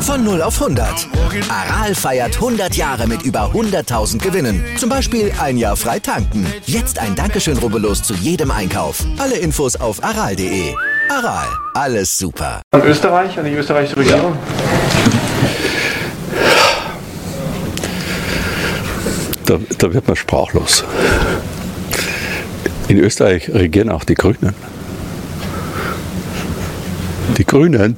Von 0 auf 100. Aral feiert 100 Jahre mit über 100.000 Gewinnen. Zum Beispiel ein Jahr frei tanken. Jetzt ein Dankeschön, rubbellos zu jedem Einkauf. Alle Infos auf aral.de. Aral, alles super. An Österreich, an die österreichische Regierung? Da, da wird man sprachlos. In Österreich regieren auch die Grünen. Die Grünen.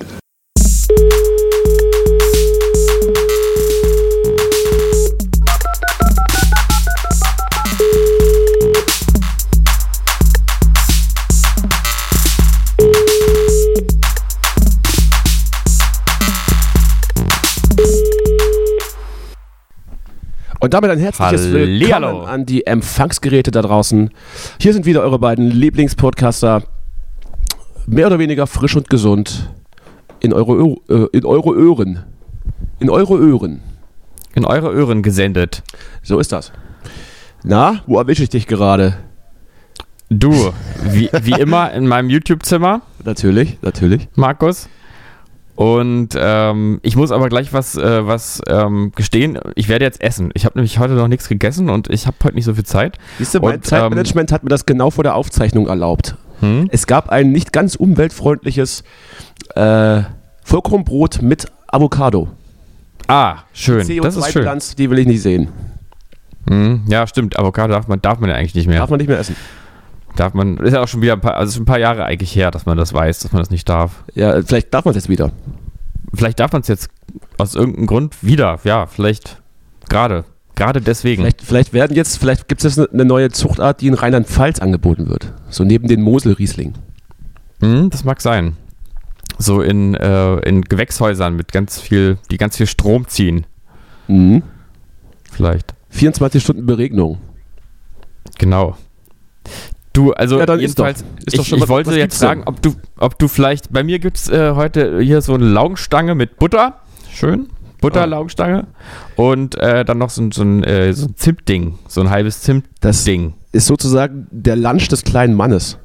Und damit ein herzliches Hallihallo. Willkommen an die Empfangsgeräte da draußen. Hier sind wieder eure beiden Lieblingspodcaster. Mehr oder weniger frisch und gesund. In eure, äh, in eure Öhren. In eure Öhren. in eure Ohren gesendet. So ist das. Na, wo erwische ich dich gerade? Du, wie, wie immer in meinem YouTube-Zimmer, Natürlich, natürlich. Markus. Und ähm, ich muss aber gleich was, äh, was ähm, gestehen. Ich werde jetzt essen. Ich habe nämlich heute noch nichts gegessen und ich habe heute nicht so viel Zeit. Siehst du, mein Und, Zeitmanagement hat mir das genau vor der Aufzeichnung erlaubt. Hm? Es gab ein nicht ganz umweltfreundliches äh, Vollkornbrot mit Avocado. Ah, schön. Das ist schön. CO2-Bilanz, die will ich nicht sehen. Hm, ja, stimmt. Avocado darf man, darf man ja eigentlich nicht mehr. Darf man nicht mehr essen. Darf man, ist ja auch schon wieder ein paar, also schon ein paar Jahre eigentlich her, dass man das weiß, dass man das nicht darf. Ja, vielleicht darf man es jetzt wieder. Vielleicht darf man es jetzt aus irgendeinem Grund wieder. Ja, vielleicht gerade. Gerade deswegen. Vielleicht, vielleicht werden jetzt, vielleicht gibt es jetzt eine neue Zuchtart, die in Rheinland-Pfalz angeboten wird. So neben den Mosel-Riesling. Hm, das mag sein. So in, äh, in Gewächshäusern mit ganz viel, die ganz viel Strom ziehen. Mhm. Vielleicht. 24 Stunden Beregnung. Genau. Du, also Ja, dann ist jedenfalls, doch- ist doch ich, schon ich was- wollte was jetzt sagen, ob du, ob du vielleicht, bei mir gibt es äh, heute hier so eine Laugenstange mit Butter. Schön. Butter-Laugenstange. Und äh, dann noch so, ein- so ein, äh, so ein Zimtding. So ein halbes Das Zimtding. ist sozusagen der Lunch des kleinen Mannes.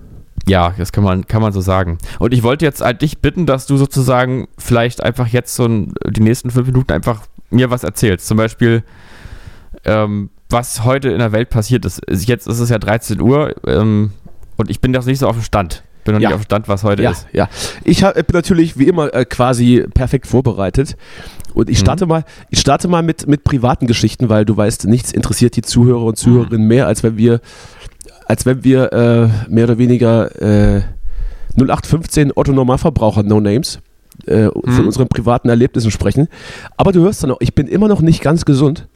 Ja, das kann man, kann man so sagen. Und ich wollte jetzt halt dich bitten, dass du sozusagen vielleicht einfach jetzt so ein, die nächsten fünf Minuten einfach mir was erzählst. Zum Beispiel, ähm, was heute in der Welt passiert ist. Jetzt ist es ja 13 Uhr ähm, und ich bin noch nicht so auf dem Stand. Bin noch Ja. nicht auf dem Stand, was heute Ja, ist. ja. Ich hab, bin natürlich wie immer äh, quasi perfekt vorbereitet. Und ich starte mal, ich starte mal mit, mit privaten Geschichten, weil du weißt, nichts interessiert die Zuhörer und Zuhörerinnen mehr, als wenn wir, als wenn wir äh, mehr oder weniger äh, 0815 Otto Normalverbraucher No Names äh, von unseren privaten Erlebnissen sprechen. Aber du hörst dann noch, ich bin immer noch nicht ganz gesund.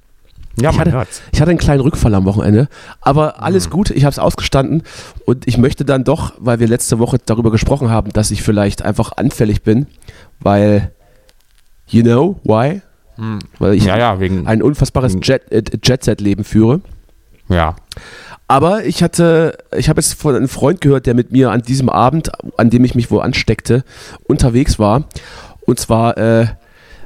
Ja, ich, hatte, ich hatte einen kleinen Rückfall am Wochenende, aber alles gut, ich habe es ausgestanden und ich möchte dann doch, weil wir letzte Woche darüber gesprochen haben, dass ich vielleicht einfach anfällig bin, weil, you know, why? Weil ich Ja, ja, wegen. ein unfassbares Jet, äh, Jet-Set-Leben führe. ja. Aber ich hatte, ich habe jetzt von einem Freund gehört, der mit mir an diesem Abend, an dem ich mich wohl ansteckte, unterwegs war. Und zwar äh,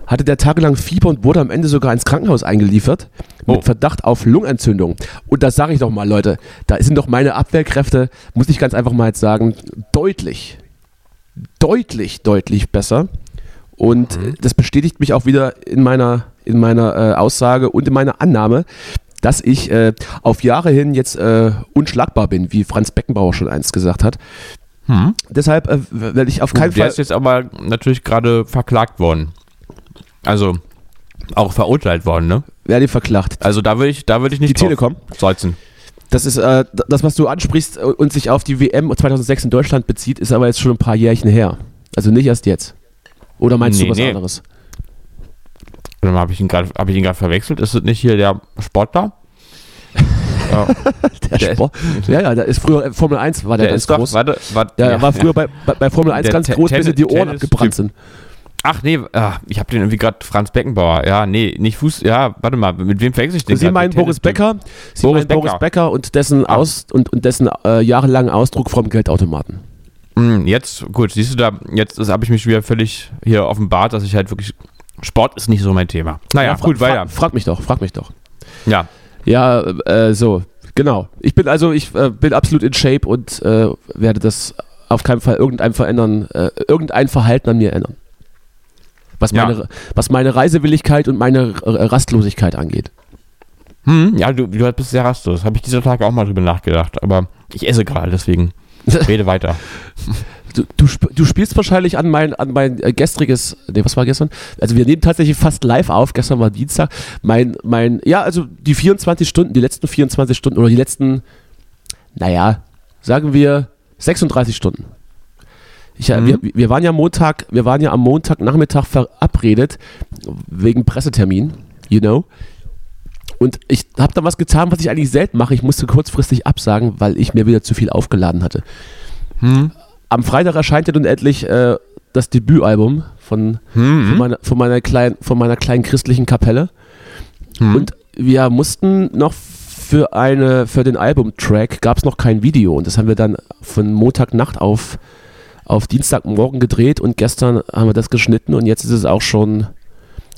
hatte der tagelang Fieber und wurde am Ende sogar ins Krankenhaus eingeliefert mit Oh. Verdacht auf Lungenentzündung. Und das sage ich doch mal, Leute, da sind doch meine Abwehrkräfte, muss ich ganz einfach mal jetzt sagen, deutlich, deutlich, deutlich besser. Und äh, das bestätigt mich auch wieder in meiner, in meiner äh, Aussage und in meiner Annahme, dass ich äh, auf Jahre hin jetzt äh, unschlagbar bin, wie Franz Beckenbauer schon einst gesagt hat. Hm. Deshalb äh, werde ich auf keinen Der Fall. ist jetzt aber natürlich gerade verklagt worden. Also auch verurteilt worden, ne? Werde verklagt. Also da würde ich, da würde ich nicht Die Telekom? Salzen. Das ist äh, das, was du ansprichst äh, und sich auf die WM 2006 in Deutschland bezieht, ist aber jetzt schon ein paar Jährchen her. Also nicht erst jetzt. Oder meinst Nee, du was nee. anderes? Habe ich ihn gerade hab ich ihn gerade verwechselt? Ist es nicht hier der Sportler? ja, Der, Der- Sport. Ja, ja, da ist früher äh, Formel 1 war der, der ganz ist doch, groß. warte, warte, ja, er war früher bei, bei, Formel 1 Der ganz groß, bis die Ohren abgebrannt sind. Ach nee, ah, ich habe den irgendwie gerade Franz Beckenbauer. Ja, nee, nicht Fuß. Ja, warte mal, mit wem verwechsel ich den? Sie meinen Boris Becker, Sie Boris meinen Boris Becker. Becker und dessen, Ah. Aus, und, und dessen äh, jahrelangen Ausdruck vom Geldautomaten. Hm, jetzt, gut, siehst du da, jetzt habe ich mich wieder völlig hier offenbart, dass ich halt wirklich. Sport ist nicht so mein Thema. Naja, fra gut, weiter. Fra frag mich doch, frag mich doch. Ja. Ja, äh, so. Genau. Ich bin also, ich äh, bin absolut in Shape und äh, werde das auf keinen Fall irgendein verändern, äh, irgendein Verhalten an mir ändern. Was Ja. meine, was meine Reisewilligkeit und meine Rastlosigkeit angeht. Hm, ja, du, du bist sehr rastlos. Habe ich dieser Tage auch mal drüber nachgedacht. Aber ich esse gerade, deswegen rede weiter. Du, du, du spielst wahrscheinlich an mein, an mein äh, gestriges, nee, was war gestern? Also wir nehmen tatsächlich fast live auf, gestern war Dienstag. Mein, mein, ja, also die 24 Stunden, die letzten 24 Stunden oder die letzten, naja, sagen wir 36 Stunden. Ich, äh, Mhm. wir, wir waren ja Montag, wir waren ja am Montagnachmittag verabredet wegen Pressetermin, you know. Und ich habe da was getan, was ich eigentlich selten mache. Ich musste kurzfristig absagen, weil ich mir wieder zu viel aufgeladen hatte. Hm. Am Freitag erscheint ja nun endlich äh, das Debütalbum von, Hm. von, meiner, von, meiner kleinen, von meiner kleinen christlichen Kapelle. Hm. Und wir mussten noch für, eine, für den Albumtrack gab es noch kein Video. Und das haben wir dann von Montagnacht auf, auf Dienstagmorgen gedreht und gestern haben wir das geschnitten und jetzt ist es auch schon,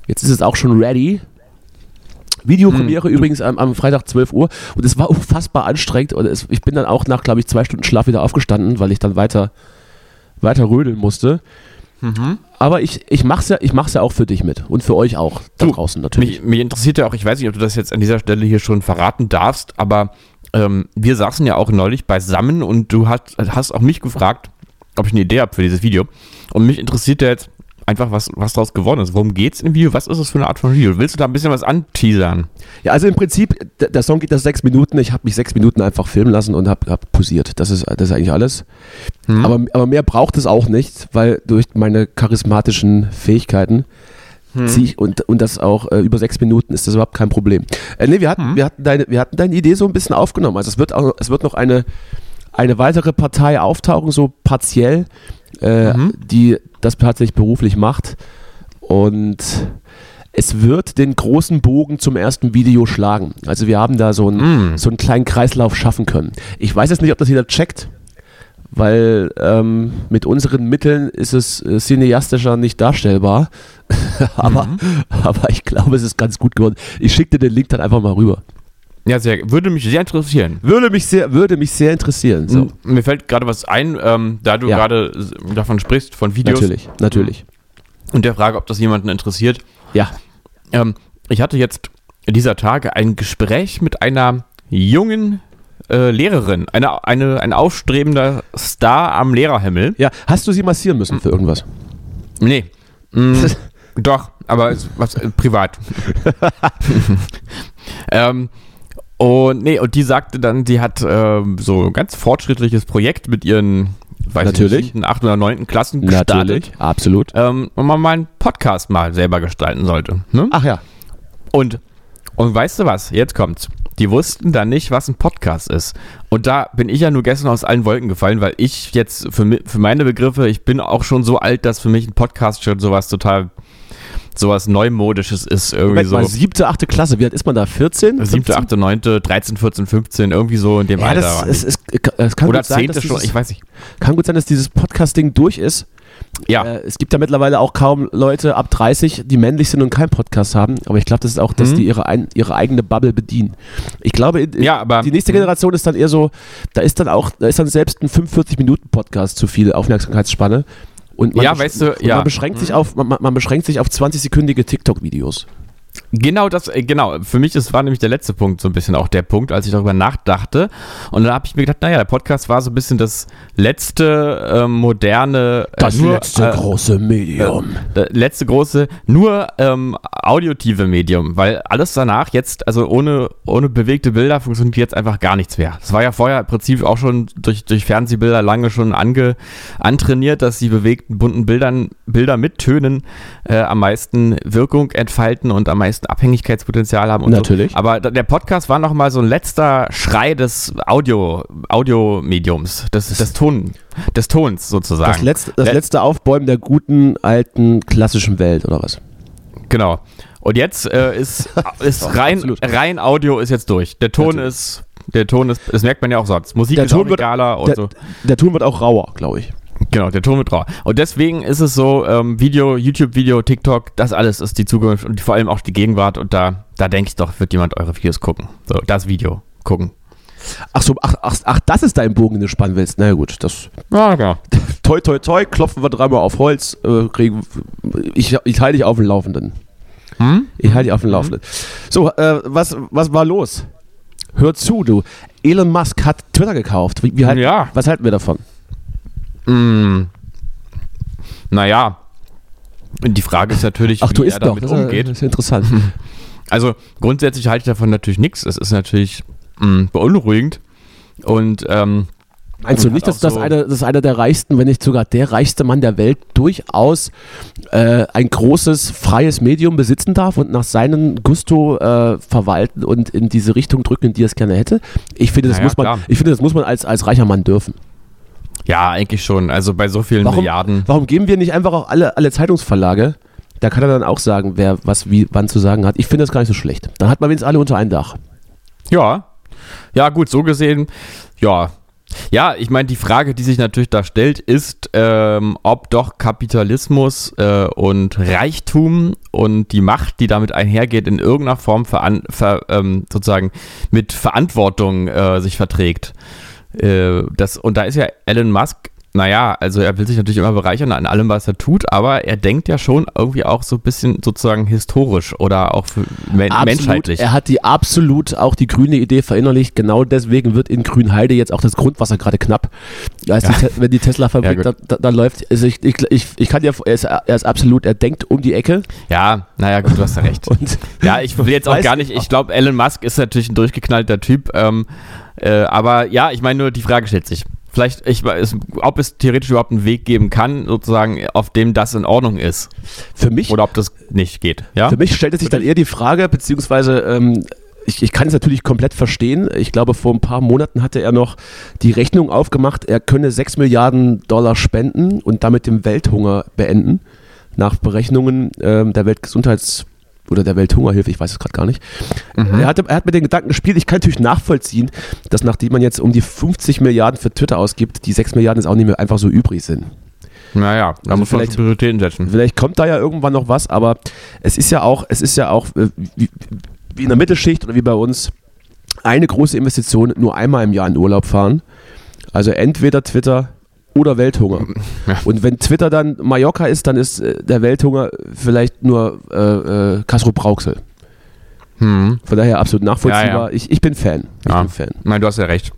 jetzt ist es auch schon ready. Videopremiere übrigens am, am Freitag 12 Uhr und es war unfassbar anstrengend und es, ich bin dann auch nach, glaube ich, zwei Stunden Schlaf wieder aufgestanden, weil ich dann weiter, weiter rödeln musste. Aber ich, ich mache es ja, ich mach's ja auch für dich mit und für euch auch da Du, draußen natürlich. Mich, mich interessiert ja auch, ich weiß nicht, ob du das jetzt an dieser Stelle hier schon verraten darfst, aber ähm, wir saßen ja auch neulich beisammen und du hast, hast auch mich gefragt, ob ich eine Idee habe für dieses Video. Und mich interessiert ja jetzt einfach, was, was daraus geworden ist. Worum geht's im Video? Was ist das für eine Art von Video? Willst du da ein bisschen was anteasern? Ja, also im Prinzip, der, Song geht das sechs Minuten. Ich habe mich sechs Minuten einfach filmen lassen und habe hab posiert. Das ist, das ist eigentlich alles. Hm? Aber, aber mehr braucht es auch nicht, weil durch meine charismatischen Fähigkeiten zieh ich und, und das auch äh, über sechs Minuten ist das überhaupt kein Problem. Äh, nee, wir hatten, wir, hatten deine, wir hatten deine Idee so ein bisschen aufgenommen. Also es wird, auch, es wird noch eine, eine weitere Partei auftauchen, so partiell, äh, die das tatsächlich beruflich macht. Und es wird den großen Bogen zum ersten Video schlagen. Also wir haben da so einen, so einen kleinen Kreislauf schaffen können. Ich weiß jetzt nicht, ob das jeder checkt, weil ähm, mit unseren Mitteln ist es äh, cineastischer nicht darstellbar. aber, aber ich glaube, es ist ganz gut geworden. Ich schicke dir den Link dann einfach mal rüber. Ja, sehr, würde mich sehr interessieren. Würde mich sehr, würde mich sehr interessieren. So, M- Mir fällt gerade was ein, ähm, da du Ja. gerade davon sprichst, von Videos natürlich, natürlich. und der Frage, ob das jemanden interessiert. Ja. Ähm, ich hatte jetzt dieser Tage ein Gespräch mit einer jungen äh, Lehrerin, eine, eine, ein aufstrebender Star am Lehrerhimmel. Ja, hast du sie massieren müssen für irgendwas? Nee. Mm, doch, aber was privat. ähm, und nee, und die sagte dann, sie hat ähm, so ein ganz fortschrittliches Projekt mit ihren weiß ich Natürlich. nicht, siebten, achten oder neunten Klassen gestartet. absolut. Ähm, und man mal einen Podcast mal selber gestalten sollte. Ne? Ach ja. Und, und weißt du was? Jetzt kommt's. Die wussten dann nicht, was ein Podcast ist. Und da bin ich ja nur gestern aus allen Wolken gefallen, weil ich jetzt für, für meine Begriffe, ich bin auch schon so alt, dass für mich ein Podcast schon sowas total, sowas Neumodisches ist. Irgendwie Moment so mal, siebte, achte Klasse. Wie alt ist man da? 14? siebte, 15? achte, neunte, 13, 14, 15, irgendwie so in dem Ja, Alter. das, es, es, es kann Oder gut sein, zehnte dass schon, dieses, ich weiß nicht. kann gut sein, dass dieses Podcasting durch ist. Ja, Äh, es gibt ja mittlerweile auch kaum Leute ab 30, die männlich sind und keinen Podcast haben. Aber ich glaube, das ist auch, dass Mhm. die ihre, ein, ihre eigene Bubble bedienen. Ich glaube, in, in- Ja, aber- die nächste Mhm. Generation ist dann eher so, da ist dann auch, da ist dann selbst ein 45-Minuten-Podcast zu viel Aufmerksamkeitsspanne. Und man Ja, weißt du, und ja. Man beschränkt, sich auf, man, man beschränkt sich auf 20-sekündige TikTok-Videos. Genau das, äh, genau. Für mich ist, war nämlich der letzte Punkt so ein bisschen auch der Punkt, als ich darüber nachdachte. Und dann habe ich mir gedacht, naja, der Podcast war so ein bisschen das letzte ähm, moderne, äh, nur, äh, große Medium. das letzte große, nur ähm, audiotive Medium, weil alles danach jetzt, also ohne, ohne bewegte Bilder funktioniert jetzt einfach gar nichts mehr. Das war ja vorher im Prinzip auch schon durch, durch Fernsehbilder lange schon ange, antrainiert, dass die bewegten bunten Bildern, Bilder mit Tönen äh, am meisten Wirkung entfalten und am meisten Abhängigkeitspotenzial haben. Und Natürlich. So. Aber der Podcast war nochmal so ein letzter Schrei des Audio, Audiomediums, des, des, Ton, des Tons sozusagen. Das, letzte, das Le- letzte Aufbäumen der guten, alten, klassischen Welt, oder was? Genau. Und jetzt äh, ist, ist rein, absolut. rein Audio ist jetzt durch. Der Ton Natürlich. ist, der Ton ist, das merkt man ja auch sonst. Musik Der ist Ton wird- egaler und Der, so. der Ton wird auch rauer, glaube ich. Genau, der Ton wird rau. Und deswegen ist es so, ähm, Video, YouTube-Video, TikTok, das alles ist die Zukunft und vor allem auch die Gegenwart. Und da, da denke ich doch, wird jemand eure Videos gucken. So, das Video gucken. Ach so, ach, ach, ach, das ist dein Bogen, den du spannen willst. Na gut, das. Ja, genau. Toi, toi, toi, klopfen wir dreimal auf Holz. Äh, kriegen, ich ich halte dich auf dem Laufenden. Hm? Ich halte dich auf dem Laufenden. So, äh, was, was war los? Hör zu, du. Elon Musk hat Twitter gekauft. Wie, wie halt, Ja. Was halten wir davon? Mm, naja. Die Frage ist natürlich, Ach, du wie er noch. damit Das umgeht. das ist interessant. Also grundsätzlich halte ich davon natürlich nichts. Es ist natürlich mh, beunruhigend. Und ähm, Meinst du nicht, dass das, so- einer, das einer der reichsten, wenn nicht sogar der reichste Mann der Welt durchaus äh, ein großes freies Medium besitzen darf und nach seinem Gusto äh, verwalten und in diese Richtung drücken, in die er es gerne hätte? Ich finde, das, Naja, muss, man, klar. ich finde, das muss man als, als reicher Mann dürfen. Ja, eigentlich schon. Also bei so vielen Warum, Milliarden. warum geben wir nicht einfach auch alle, alle Zeitungsverlage? Da kann er dann auch sagen, wer was wie wann zu sagen hat. Ich finde das gar nicht so schlecht. Dann hat man wenigstens alle unter ein Dach. Ja. Ja, gut, so gesehen, ja. Ja, ich meine, die Frage, die sich natürlich da stellt, ist, ähm, ob doch Kapitalismus äh, und Reichtum und die Macht, die damit einhergeht, in irgendeiner Form ver ähm, sozusagen mit Verantwortung äh, sich verträgt. Äh, das, und da ist ja Elon Musk, naja, also er will sich natürlich immer bereichern an allem, was er tut, aber er denkt ja schon irgendwie auch so ein bisschen sozusagen historisch oder auch für men menschheitlich. Er hat die absolut auch die grüne Idee verinnerlicht. Genau deswegen wird in Grünheide jetzt auch das Grundwasser gerade knapp. Als die Te- wenn die Tesla-Fabrik Ja, da, da, da läuft, also ich, ich, ich, ich kann ja, er ist, er ist absolut, er denkt um die Ecke Ja, naja, gut, du hast ja recht. Ja, ich will jetzt auch gar nicht, ich glaube, Elon Musk ist natürlich ein durchgeknallter Typ, ähm, äh, aber ja, ich meine nur, die Frage stellt sich. Vielleicht, ich weiß, ob es theoretisch überhaupt einen Weg geben kann, sozusagen, auf dem das in Ordnung ist. für mich, Oder ob das nicht geht. Ja? für mich stellt es sich dann eher die Frage, beziehungsweise ähm, ich, ich kann es natürlich komplett verstehen. Ich glaube, vor ein paar Monaten hatte er noch die Rechnung aufgemacht, er könne 6 Milliarden Dollar spenden und damit den Welthunger beenden. Nach Berechnungen ähm, der Weltgesundheits- oder der Welthungerhilfe, ich weiß es gerade gar nicht. Er, hatte, er hat mit den Gedanken gespielt. Ich kann natürlich nachvollziehen, dass nachdem man jetzt um die 50 Milliarden für Twitter ausgibt, die 6 Milliarden jetzt auch nicht mehr einfach so übrig sind. Naja, da Also muss man vielleicht- Prioritäten setzen. Vielleicht kommt da ja irgendwann noch was, aber es ist ja auch, es ist ja auch äh, wie, wie in der Mittelschicht oder wie bei uns eine große Investition nur einmal im Jahr in Urlaub fahren. Also entweder Twitter oder Welthunger. Ja. Und wenn Twitter dann Mallorca ist, dann ist äh, der Welthunger vielleicht nur äh, äh, Castro Brauxel. Hm. Von daher absolut nachvollziehbar. Ja, ja. Ich, ich bin Fan. Ich bin Fan. Nein, du hast ja recht.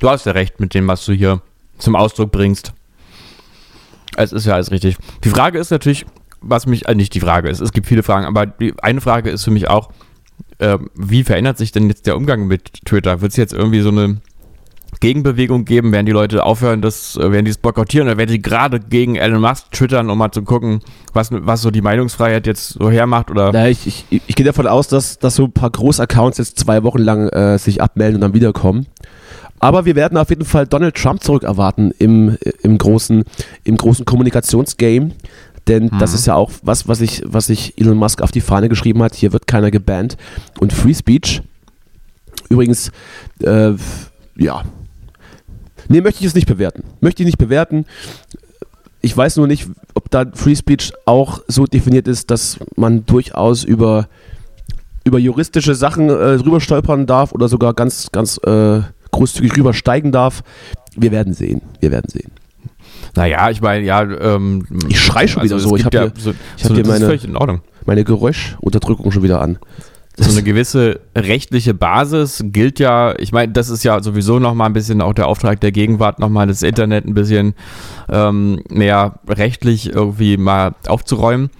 Du hast ja recht mit dem, was du hier zum Ausdruck bringst. Es ist ja alles richtig. Die Frage ist natürlich, was mich, also nicht die Frage ist, es gibt viele Fragen, aber die eine Frage ist für mich auch, ähm, wie verändert sich denn jetzt der Umgang mit Twitter? Wird es jetzt irgendwie so eine Gegenbewegung geben? Werden die Leute aufhören, das, äh, werden die es boykottieren oder werden die gerade gegen Elon Musk twittern, um mal zu gucken, was, was so die Meinungsfreiheit jetzt so hermacht? Oder Naja, ich, ich, ich gehe davon aus, dass, dass so ein paar Großaccounts jetzt zwei Wochen lang äh, sich abmelden und dann wiederkommen. Aber wir werden auf jeden Fall Donald Trump zurück erwarten im, im, großen, im großen Kommunikationsgame. Denn das ist ja auch was, was ich, was sich Elon Musk auf die Fahne geschrieben hat. Hier wird keiner gebannt. Und Free Speech. Übrigens, äh, ja. Nee, möchte ich es nicht bewerten. Möchte ich nicht bewerten. Ich weiß nur nicht, ob da Free Speech auch so definiert ist, dass man durchaus über, über juristische Sachen äh, rüber stolpern darf oder sogar ganz, ganz äh, großzügig rübersteigen darf. Wir werden sehen. Wir werden sehen. naja, ich meine, ja, ähm, Ich schrei schon wieder es so. Ich gibt hab ja hier- so, ich hab so, hier meine-. Meine Geräuschunterdrückung schon wieder an. So eine gewisse rechtliche Basis gilt ja, ich meine, das ist ja sowieso nochmal ein bisschen auch der Auftrag der Gegenwart, nochmal das Internet ein bisschen ähm, mehr rechtlich irgendwie mal aufzuräumen.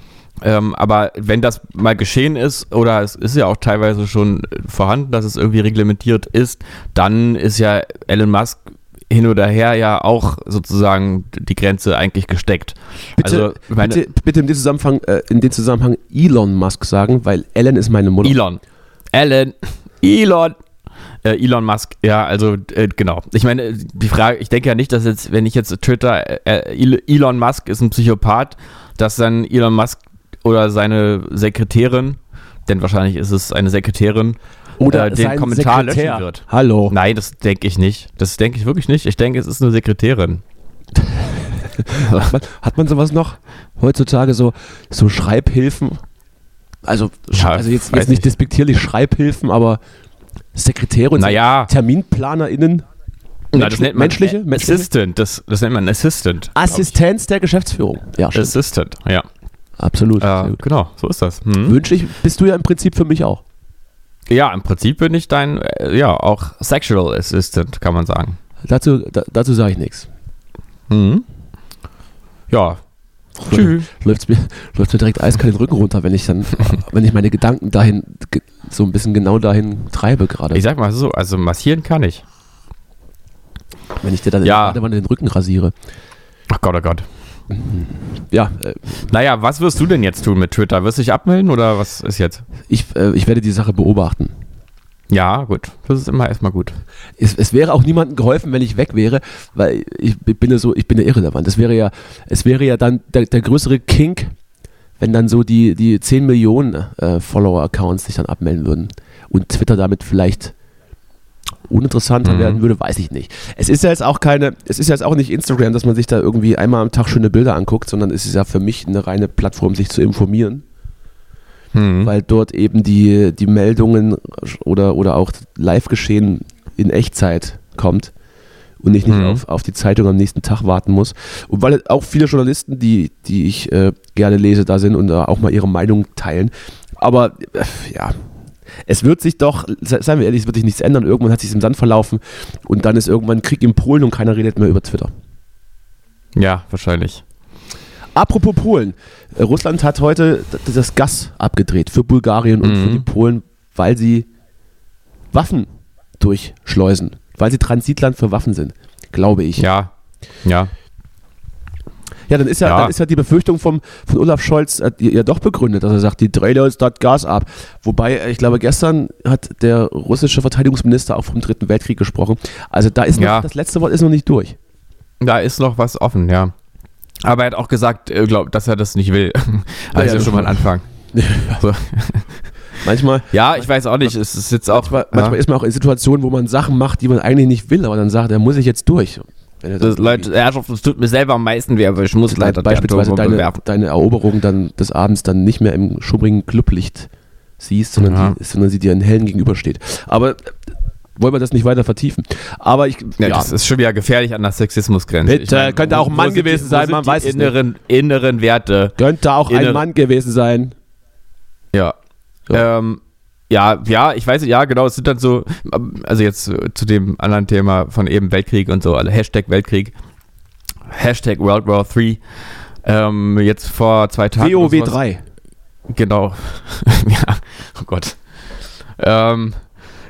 Ähm, aber wenn das mal geschehen ist, oder es ist ja auch teilweise schon vorhanden, dass es irgendwie reglementiert ist, dann ist ja Elon Musk hin oder her ja auch sozusagen die Grenze eigentlich gesteckt. Bitte, also, bitte, bitte in, dem Zusammenhang, äh, in dem Zusammenhang Elon Musk sagen, weil Ellen ist meine Mutter. Elon. Alan. Elon. Äh, Elon Musk, ja, also äh, genau. Ich meine, die Frage, ich denke ja nicht, dass jetzt, wenn ich jetzt Twitter, äh, El- Elon Musk ist ein Psychopath, dass dann Elon Musk oder seine Sekretärin, denn wahrscheinlich ist es eine Sekretärin, Oder äh, den Kommentar Sekretär. löschen wird. Hallo. Nein, das denke ich nicht. Das denke ich wirklich nicht. Ich denke, es ist eine Sekretärin. Hat man, hat man sowas noch heutzutage so, so Schreibhilfen? Also, Ja, also jetzt, jetzt nicht despektierlich Schreibhilfen, aber Sekretäre und Naja. TerminplanerInnen. Na, das nennt man menschliche, menschliche Assistant. Das, das nennt man Assistant. Assistenz der Geschäftsführung. Ja, stimmt. Assistant, ja. Absolut. Äh, genau, so ist das. Hm. Wünschlich bist du ja im Prinzip für mich auch. Ja, im Prinzip bin ich dein, äh, ja, auch Sexual Assistant, kann man sagen. Dazu, da, dazu sage ich nichts. Mhm. Ja. Tschüss. Läuft mir, läuft's mir direkt eiskalt den Rücken runter, wenn ich dann, wenn ich meine Gedanken dahin, so ein bisschen genau dahin treibe gerade. Ich sag mal so, also massieren kann ich. Wenn ich dir dann Ja. gerade mal den Rücken rasiere. Ach Gott, oh Gott. Ja, äh, Naja, was wirst du denn jetzt tun mit Twitter? Wirst du dich abmelden oder was ist jetzt? ich, äh, ich werde die Sache beobachten. Ja, gut. Das ist immer erstmal gut. Es, es wäre auch niemandem geholfen, wenn ich weg wäre, weil ich bin ja so, ich bin ja irrelevant. Es wäre ja, es wäre ja dann der, der größere Kink, wenn dann so die, die 10 Millionen äh, Follower-Accounts sich dann abmelden würden und Twitter damit vielleicht uninteressanter Mhm. werden würde, weiß ich nicht. Es ist ja jetzt auch keine, es ist ja jetzt auch nicht Instagram, dass man sich da irgendwie einmal am Tag schöne Bilder anguckt, sondern es ist ja für mich eine reine Plattform, sich zu informieren Hm. weil dort eben die, die Meldungen oder, oder auch Live-Geschehen in Echtzeit kommt und ich nicht Mhm. auf, auf die Zeitung am nächsten Tag warten muss. Und weil auch viele Journalisten, die, die ich äh, gerne lese, da sind und da auch mal ihre Meinung teilen. Aber äh, ja, es wird sich doch, se- seien wir ehrlich, es wird sich nichts ändern. Irgendwann hat sich im Sand verlaufen und dann ist irgendwann Krieg in Polen und keiner redet mehr über Twitter. Ja, wahrscheinlich. Apropos Polen. Äh, Russland hat heute das Gas abgedreht für Bulgarien und Mhm. für die Polen, weil sie Waffen durchschleusen. Weil sie Transitland für Waffen sind, glaube ich. Ja. Ja. Ja, dann ist ja, Ja. Dann ist ja die Befürchtung vom, von Olaf Scholz äh, ja doch begründet, dass er sagt, die drehen uns das Gas ab. Wobei, äh, ich glaube, gestern hat der russische Verteidigungsminister auch vom Dritten Weltkrieg gesprochen. Also da ist noch, Ja. das letzte Wort ist noch nicht durch. Da ist noch was offen, ja. Aber er hat auch gesagt, äh, glaub, dass er das nicht will. Also ja, schon mal ein Anfang. So. Manchmal, Ja, ich weiß auch nicht. Es ist jetzt auch. manchmal, manchmal ja. ist man auch in Situationen, wo man Sachen macht, die man eigentlich nicht will, aber dann sagt, er muss ich jetzt durch. Das, Leute, Herrschaft, das tut mir selber am meisten weh, aber ich muss leider beispielsweise deine, deine Eroberung dann des Abends dann nicht mehr im schummrigen Clublicht siehst, sondern, Ja. die, sondern sie dir in hellen gegenübersteht. Aber äh, wollen wir das nicht weiter vertiefen. Aber ich, Ja, ja, das ist schon wieder gefährlich an der Sexismusgrenze. Bitte, könnte auch ein Mann gewesen die, sein, man weiß die es nicht. inneren, inneren Werte. könnte auch ein Innere- Mann gewesen sein. Ja. Ähm, ja, ja, ich weiß, ja, genau, es sind dann so, also jetzt zu dem anderen Thema von eben Weltkrieg und so, also Hashtag Weltkrieg, Hashtag World War III, ähm, jetzt vor zwei Tagen. sowas. WoW3. Genau. ja, oh Gott. Ähm,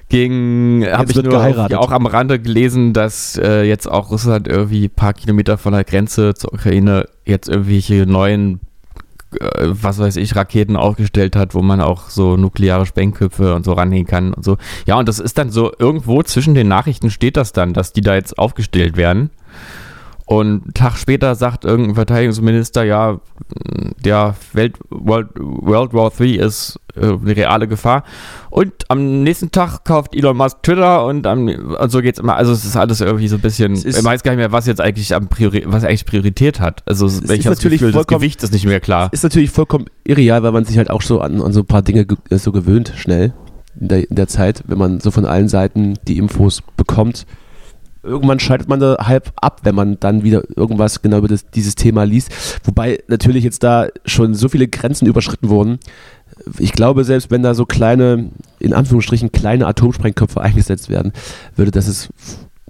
ging, habe ich nur geheiratet. auch am Rande gelesen, dass äh, jetzt auch Russland irgendwie ein paar Kilometer von der Grenze zur Ukraine jetzt irgendwelche neuen, was weiß ich, Raketen aufgestellt hat, wo man auch so nukleare Sprengköpfe und so ranhängen kann und so. Ja, und das ist dann so, irgendwo zwischen den Nachrichten steht das dann, dass die da jetzt aufgestellt werden. Und einen Tag später sagt irgendein Verteidigungsminister, ja, der Welt, World, World War III ist äh, eine reale Gefahr. Und am nächsten Tag kauft Elon Musk Twitter und, am, und so geht's immer. Also es ist alles irgendwie so ein bisschen, Es ist- ich weiß gar nicht mehr, was jetzt eigentlich am Priori was eigentlich Priorität hat. Also ist ich das natürlich Gefühl, das Gewicht ist nicht mehr klar. Ist natürlich vollkommen irreal, weil man sich halt auch so an, an so ein paar Dinge ge äh, so gewöhnt, schnell in der, in der Zeit, wenn man so von allen Seiten die Infos bekommt. Irgendwann schaltet man da halb ab, wenn man dann wieder irgendwas genau über das, dieses Thema liest. Wobei natürlich jetzt da schon so viele Grenzen überschritten wurden. Ich glaube, selbst wenn da so kleine, in Anführungsstrichen kleine Atomsprengköpfe eingesetzt werden, würde das es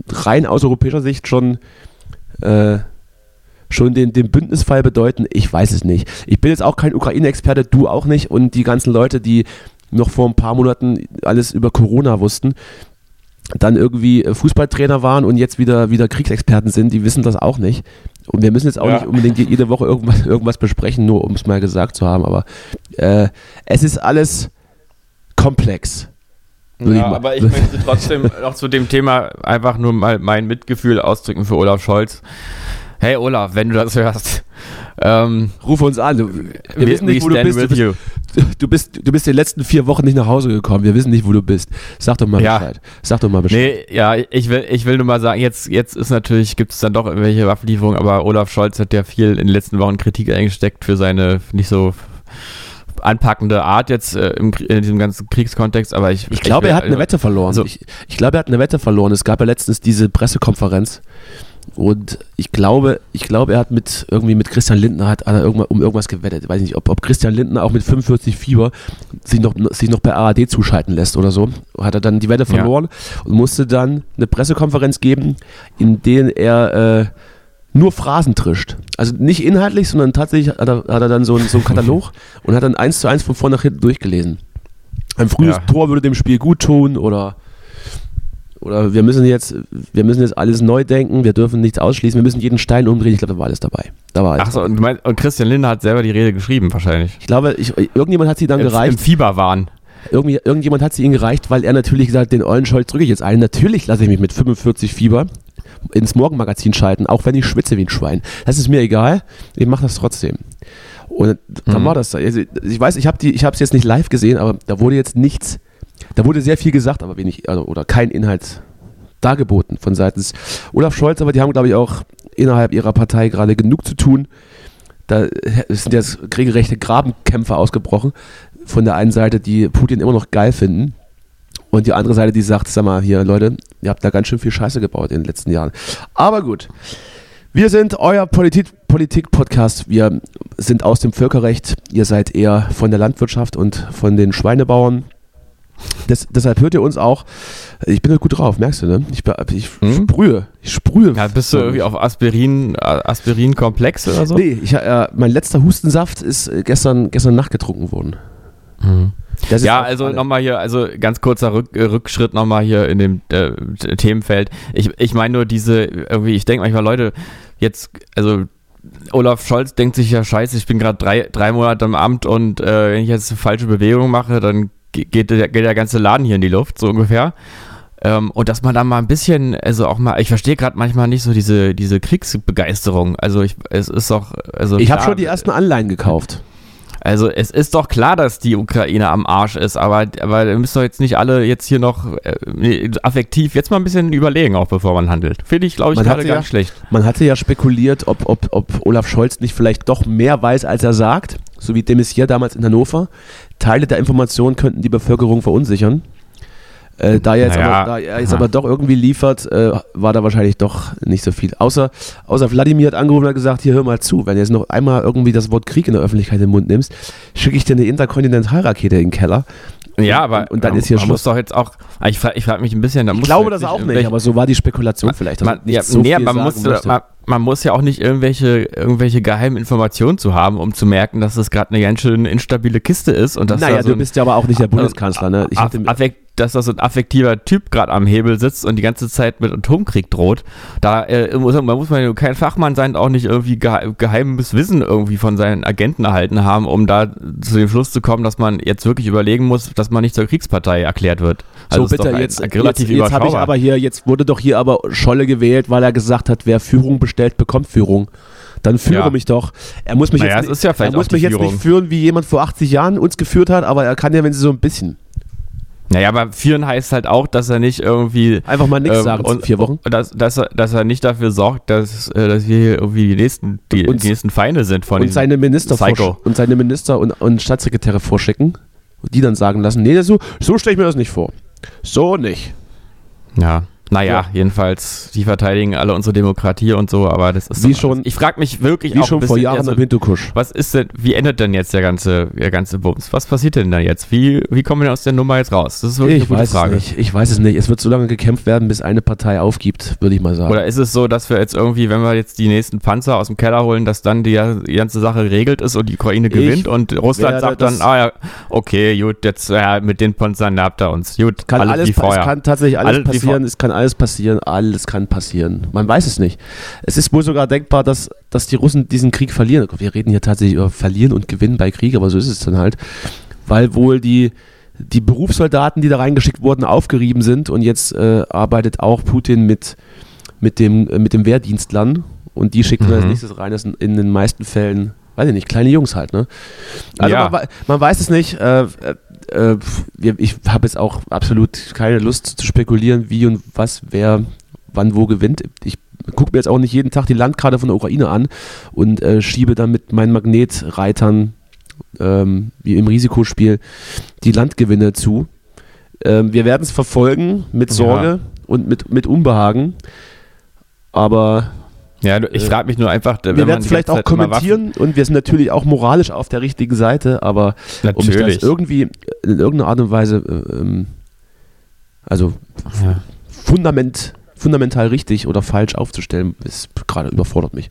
rein aus europäischer Sicht schon äh, schon den, den Bündnisfall bedeuten? Ich weiß es nicht. Ich bin jetzt auch kein Ukraine-Experte, du auch nicht. Und die ganzen Leute, die noch vor ein paar Monaten alles über Corona wussten, dann irgendwie äh, Fußballtrainer waren und jetzt wieder, wieder Kriegsexperten sind, die wissen das auch nicht. Und wir müssen jetzt auch Ja. nicht unbedingt jede Woche irgendwas, irgendwas besprechen, nur um es mal gesagt zu haben. Aber äh, es ist alles komplex. Ja, mal- aber ich möchte trotzdem noch zu dem Thema einfach nur mal mein Mitgefühl ausdrücken für Olaf Scholz. Hey Olaf, wenn du das hörst, ähm, Ruf uns an. Wir we, wissen nicht, wo du bist. Du bist. du, bist. du bist die letzten vier Wochen nicht nach Hause gekommen. Wir wissen nicht, wo du bist. Sag doch mal Ja. Bescheid. Sag doch mal Bescheid. Nee, ja, ich will, ich will nur mal sagen, jetzt, jetzt ist natürlich, gibt es dann doch irgendwelche Waffenlieferungen, aber Olaf Scholz hat ja viel in den letzten Wochen Kritik eingesteckt für seine nicht so anpackende Art jetzt äh, im, in diesem ganzen Kriegskontext, aber ich. Ich glaube, ich, er hat eine Wette verloren. Also, ich, ich glaube, er hat eine Wette verloren. Es gab ja letztens diese Pressekonferenz und ich glaube, ich glaube, er hat mit irgendwie mit Christian Lindner hat, hat er irgendwann um irgendwas gewettet. Ich weiß nicht, ob, ob Christian Lindner auch mit 45 Fieber sich noch, sich noch bei ARD zuschalten lässt oder so. Hat er dann die Wette Ja. verloren und musste dann eine Pressekonferenz geben, in der er äh, nur Phrasen trischt. Also nicht inhaltlich, sondern tatsächlich hat er, hat er dann so, einen- so einen Katalog und hat dann eins zu eins von vorne nach hinten durchgelesen. Ein frühes Ja. Tor würde dem Spiel gut tun oder oder wir müssen jetzt, wir müssen jetzt alles neu denken, wir dürfen nichts ausschließen, wir müssen jeden Stein umdrehen. Ich glaube, da war alles dabei. Da war alles Achso, dabei. und, du meinst- und Christian Lindner hat selber die Rede geschrieben, wahrscheinlich. Ich glaube, ich, irgendjemand hat sie dann Im, Im gereicht. Fieberwahn. Irgendwie, irgendjemand hat sie ihn gereicht, weil er natürlich gesagt hat, den Eulenscholz drücke ich jetzt ein. Natürlich lasse ich mich mit 45 Fieber ins Morgenmagazin schalten, auch wenn ich schwitze wie ein Schwein. Das ist mir egal, ich mache das trotzdem. Und dann Mhm. war das. Also ich weiß, ich habe es jetzt nicht live gesehen, aber da wurde jetzt nichts, da wurde sehr viel gesagt, aber wenig, also, oder kein Inhalt dargeboten von seitens Olaf Scholz, aber die haben, glaube ich, auch innerhalb ihrer Partei gerade genug zu tun. Da sind jetzt regelrechte Grabenkämpfe ausgebrochen. Von der einen Seite, die Putin immer noch geil finden. Und die andere Seite, die sagt, sag mal, hier, Leute, ihr habt da ganz schön viel Scheiße gebaut in den letzten Jahren. Aber gut. Wir sind euer Politik- Politik-Podcast. Wir sind aus dem Völkerrecht. Ihr seid eher von der Landwirtschaft und von den Schweinebauern. Des, deshalb hört ihr uns auch. Ich bin halt gut drauf, merkst du, ne? Ich, ich Hm? sprühe. Ich sprühe. Ja, bist du irgendwie auf Aspirin, äh, Aspirin-Komplex oder so? Nee, ich, äh, mein letzter Hustensaft ist äh, gestern, gestern Nacht getrunken worden. Das ist Ja, also nochmal hier, also ganz kurzer Rück, äh, Rückschritt nochmal hier in dem äh, Themenfeld. Ich, ich meine nur diese, irgendwie, ich denke manchmal, Leute, jetzt, also Olaf Scholz denkt sich ja, scheiße, ich bin gerade drei, drei Monate im Amt und äh, wenn ich jetzt eine falsche Bewegung mache, dann geht der, geht der ganze Laden hier in die Luft, so ungefähr. Ähm, und dass man da mal ein bisschen, also auch mal, ich verstehe gerade manchmal nicht so diese, diese Kriegsbegeisterung. Also ich, es ist doch, also Ich habe schon die ersten Anleihen gekauft. also es ist doch klar, dass die Ukraine am Arsch ist, aber, aber müsst doch jetzt nicht alle jetzt hier noch äh, affektiv jetzt mal ein bisschen überlegen, auch bevor man handelt. Finde ich, glaube ich, Man gerade gar ja- schlecht. Man hatte ja spekuliert, ob, ob, ob Olaf Scholz nicht vielleicht doch mehr weiß, als er sagt, so wie de Maizière damals in Hannover. Teile der Informationen könnten die Bevölkerung verunsichern. Äh, da, er jetzt Naja, aber, da er jetzt aber doch irgendwie liefert, äh, war da wahrscheinlich doch nicht so viel. Außer, außer Wladimir hat angerufen und hat gesagt, hier hör mal zu, wenn du jetzt noch einmal irgendwie das Wort Krieg in der Öffentlichkeit in den Mund nimmst, schicke ich dir eine Interkontinentalrakete in den Keller. Ja, aber und, und dann man, ist hier man Schluss. muss doch jetzt auch, ich frage ich frag mich ein bisschen, da Ich glaube das auch nicht, aber so war die Spekulation vielleicht. man, ja, so nee, man, sagen muss, möchte. man, man muss ja auch nicht irgendwelche, irgendwelche geheimen Informationen zu haben, um zu merken, dass es gerade eine ganz schön instabile Kiste ist und dass naja, da so du bist ja aber auch nicht der Bundeskanzler, ne? Ich hatte, affekt, dass da so ein affektiver Typ gerade am Hebel sitzt und die ganze Zeit mit Atomkrieg droht. Da äh, muss, man muss man ja kein Fachmann sein, auch nicht irgendwie gehe geheimes Wissen irgendwie von seinen Agenten erhalten haben, um da zu dem Schluss zu kommen, dass man jetzt wirklich überlegen muss, dass man nicht zur Kriegspartei erklärt wird. so ist doch bitte, ein- jetzt, ein jetzt, relativ jetzt habe ich aber hier, jetzt wurde doch hier aber Scholle gewählt, weil er gesagt hat, wer Führung bestellt, bekommt Führung. Dann führe Ja. mich doch. Er muss mich Naja, jetzt, nicht- ja er muss mich jetzt nicht führen, wie jemand vor 80 Jahren uns geführt hat, aber er kann ja, wenn sie so ein bisschen. Naja, aber führen heißt halt auch, dass er nicht irgendwie Einfach mal nichts ähm, sagen und, in vier Wochen. und Dass, dass, er, dass er nicht dafür sorgt, dass, äh, dass wir hier irgendwie die nächsten, die, Und- die nächsten Feinde sind von Und seine Minister, Psycho. und seine Minister und, und Staatssekretäre vorschicken, die dann sagen lassen, nee, so, so stelle ich mir das nicht vor. So nicht. Ja, naja, Ja. jedenfalls, die verteidigen alle unsere Demokratie und so, aber das ist Wie doch- schon- Ich frage mich wirklich Wie auch schon vor Jahren also, am Hindukusch. was ist denn, wie endet denn jetzt der ganze, der ganze Bums? Was passiert denn da jetzt? Wie, wie kommen wir denn aus der Nummer jetzt raus? Das ist wirklich Ich eine gute weiß Frage. nicht. Ich weiß es nicht. Es wird so lange gekämpft werden, bis eine Partei aufgibt, würde ich mal sagen. Oder ist es so, dass wir jetzt irgendwie, wenn wir jetzt die nächsten Panzer aus dem Keller holen, dass dann die, die ganze Sache geregelt ist und die Ukraine gewinnt und Russland sagt dann, ah ja, okay, gut, jetzt ja, mit den Panzern habt ihr uns. Gut, kann alles, alles, wie vorher. es kann tatsächlich alles Alles passieren, es kann alles passieren, alles kann passieren. Man weiß es nicht. Es ist wohl sogar denkbar, dass, dass die Russen diesen Krieg verlieren. Wir reden hier tatsächlich über Verlieren und Gewinnen bei Krieg, aber so ist es dann halt. Weil wohl die, die Berufssoldaten, die da reingeschickt wurden, aufgerieben sind und jetzt äh, arbeitet auch Putin mit, mit, dem, äh, mit dem Wehrdienstlern und die schickt er als Mhm. nächstes rein. Das sind in den meisten Fällen, weiß ich nicht, kleine Jungs halt, ne? Also Ja. man, man weiß es nicht. Äh, äh, ich habe jetzt auch absolut keine Lust zu spekulieren, wie und was, wer, wann, wo gewinnt. Ich gucke mir jetzt auch nicht jeden Tag die Landkarte von der Ukraine an und äh, schiebe dann mit meinen Magnetreitern ähm, wie im Risikospiel, die Landgewinne zu. Ähm, wir werden es verfolgen mit Sorge Ja. und mit, mit Unbehagen. Aber Ja, ich frage mich nur einfach, wenn wir werden es vielleicht auch Zeit kommentieren und wir sind natürlich auch moralisch auf der richtigen Seite, aber Waffen, um natürlich. das irgendwie in irgendeiner Art und Weise, äh, ähm, also ja. fundament, fundamental richtig oder falsch aufzustellen, ist gerade überfordert mich.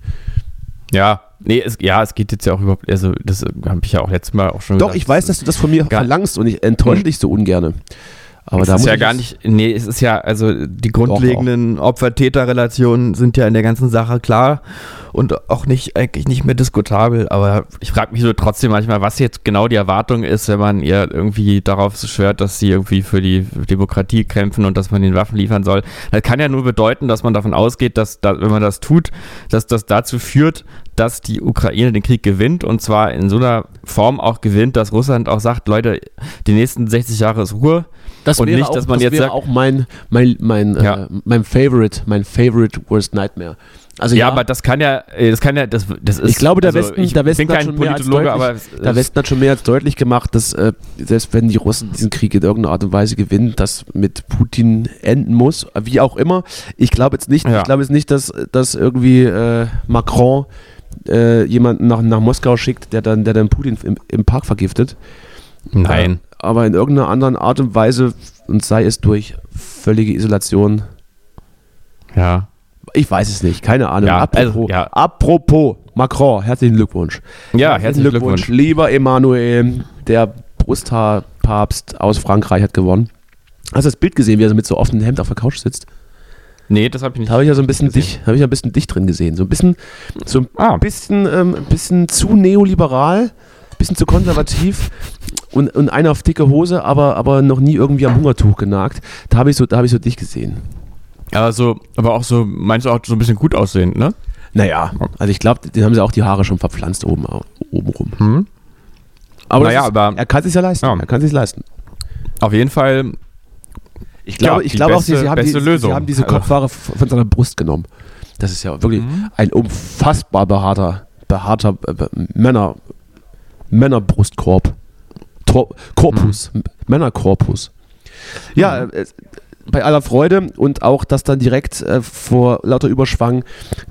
ja, nee, es, ja, es geht jetzt ja auch überhaupt, also das habe ich ja auch letztes Mal auch schon Doch, gesagt. ich weiß, dass du das von mir verlangst und ich enttäusche dich so ungerne. Aber es da ist ja gar nicht, nee, es ist ja, also die grundlegenden Opfer-Täter-Relationen sind ja in der ganzen Sache klar und auch nicht, eigentlich nicht mehr diskutabel, aber ich frage mich so trotzdem manchmal, was jetzt genau die Erwartung ist, wenn man ihr irgendwie darauf schwört, dass sie irgendwie für die Demokratie kämpfen und dass man den Waffen liefern soll. Das kann ja nur bedeuten, dass man davon ausgeht, dass, da, wenn man das tut, dass das dazu führt, dass die Ukraine den Krieg gewinnt und zwar in so einer Form auch gewinnt, dass Russland auch sagt, Leute, die nächsten 60 Jahre ist Ruhe, Das Und nicht, auch, dass man das jetzt sagt- auch mein, mein, mein, Ja. äh, mein Favorite, mein Favorite Worst Nightmare. Also Ja, aber das kann ja, äh, das kann ja, das, das ist. ich glaube, der also Westen, ich der Westen hat schon mehr als deutlich, aber der es- Westen hat schon mehr als deutlich gemacht, dass äh, selbst wenn die Russen diesen Krieg in irgendeiner Art und Weise gewinnen, das mit Putin enden muss, wie auch immer. Ich glaube jetzt nicht, Ja. ich glaube jetzt nicht, dass, dass irgendwie äh, Macron äh, jemanden nach, nach Moskau schickt, der dann, der dann Putin im, im Park vergiftet. Nein. Aber in irgendeiner anderen Art und Weise, und sei es durch völlige Isolation, Ja. ich weiß es nicht, keine Ahnung. Ja, apropos, also, ja. apropos Macron, herzlichen Glückwunsch. Ja, herzlichen Glückwunsch. Lieber Emmanuel, der Brusthaarpapst aus Frankreich hat gewonnen. Hast du das Bild gesehen, wie er so mit so offenem Hemd auf der Couch sitzt? Nee, das habe ich nicht. Da habe ich ja so ein bisschen dich, habe ich ein bisschen dich drin gesehen. So ein bisschen, so ein Ah. bisschen, ähm, ein bisschen zu neoliberal, ein bisschen zu konservativ und, und einer auf dicke Hose, aber, aber noch nie irgendwie am Hungertuch genagt. Da habe ich so, da habe ich so dich gesehen. Also, aber auch so, meinst du auch so ein bisschen gut aussehend, ne? Naja, also ich glaube, den haben sie auch die Haare schon verpflanzt oben, oben rum. Hm? Aber, Naja, ist, aber- er kann sich ja leisten. Ja. Er kann sich leisten. Auf jeden Fall, Ich glaube, Ja, ich glaube auch, sie, sie, haben die, sie haben diese Also- Kopfhaare von seiner Brust genommen. Das ist ja wirklich Mhm. ein unfassbar behaarter, behaarter äh, Männer, Männerbrustkorb. Tor, Korpus. Mhm. Männerkorpus. Ja, äh, bei aller Freude und auch, dass dann direkt äh, vor lauter Überschwang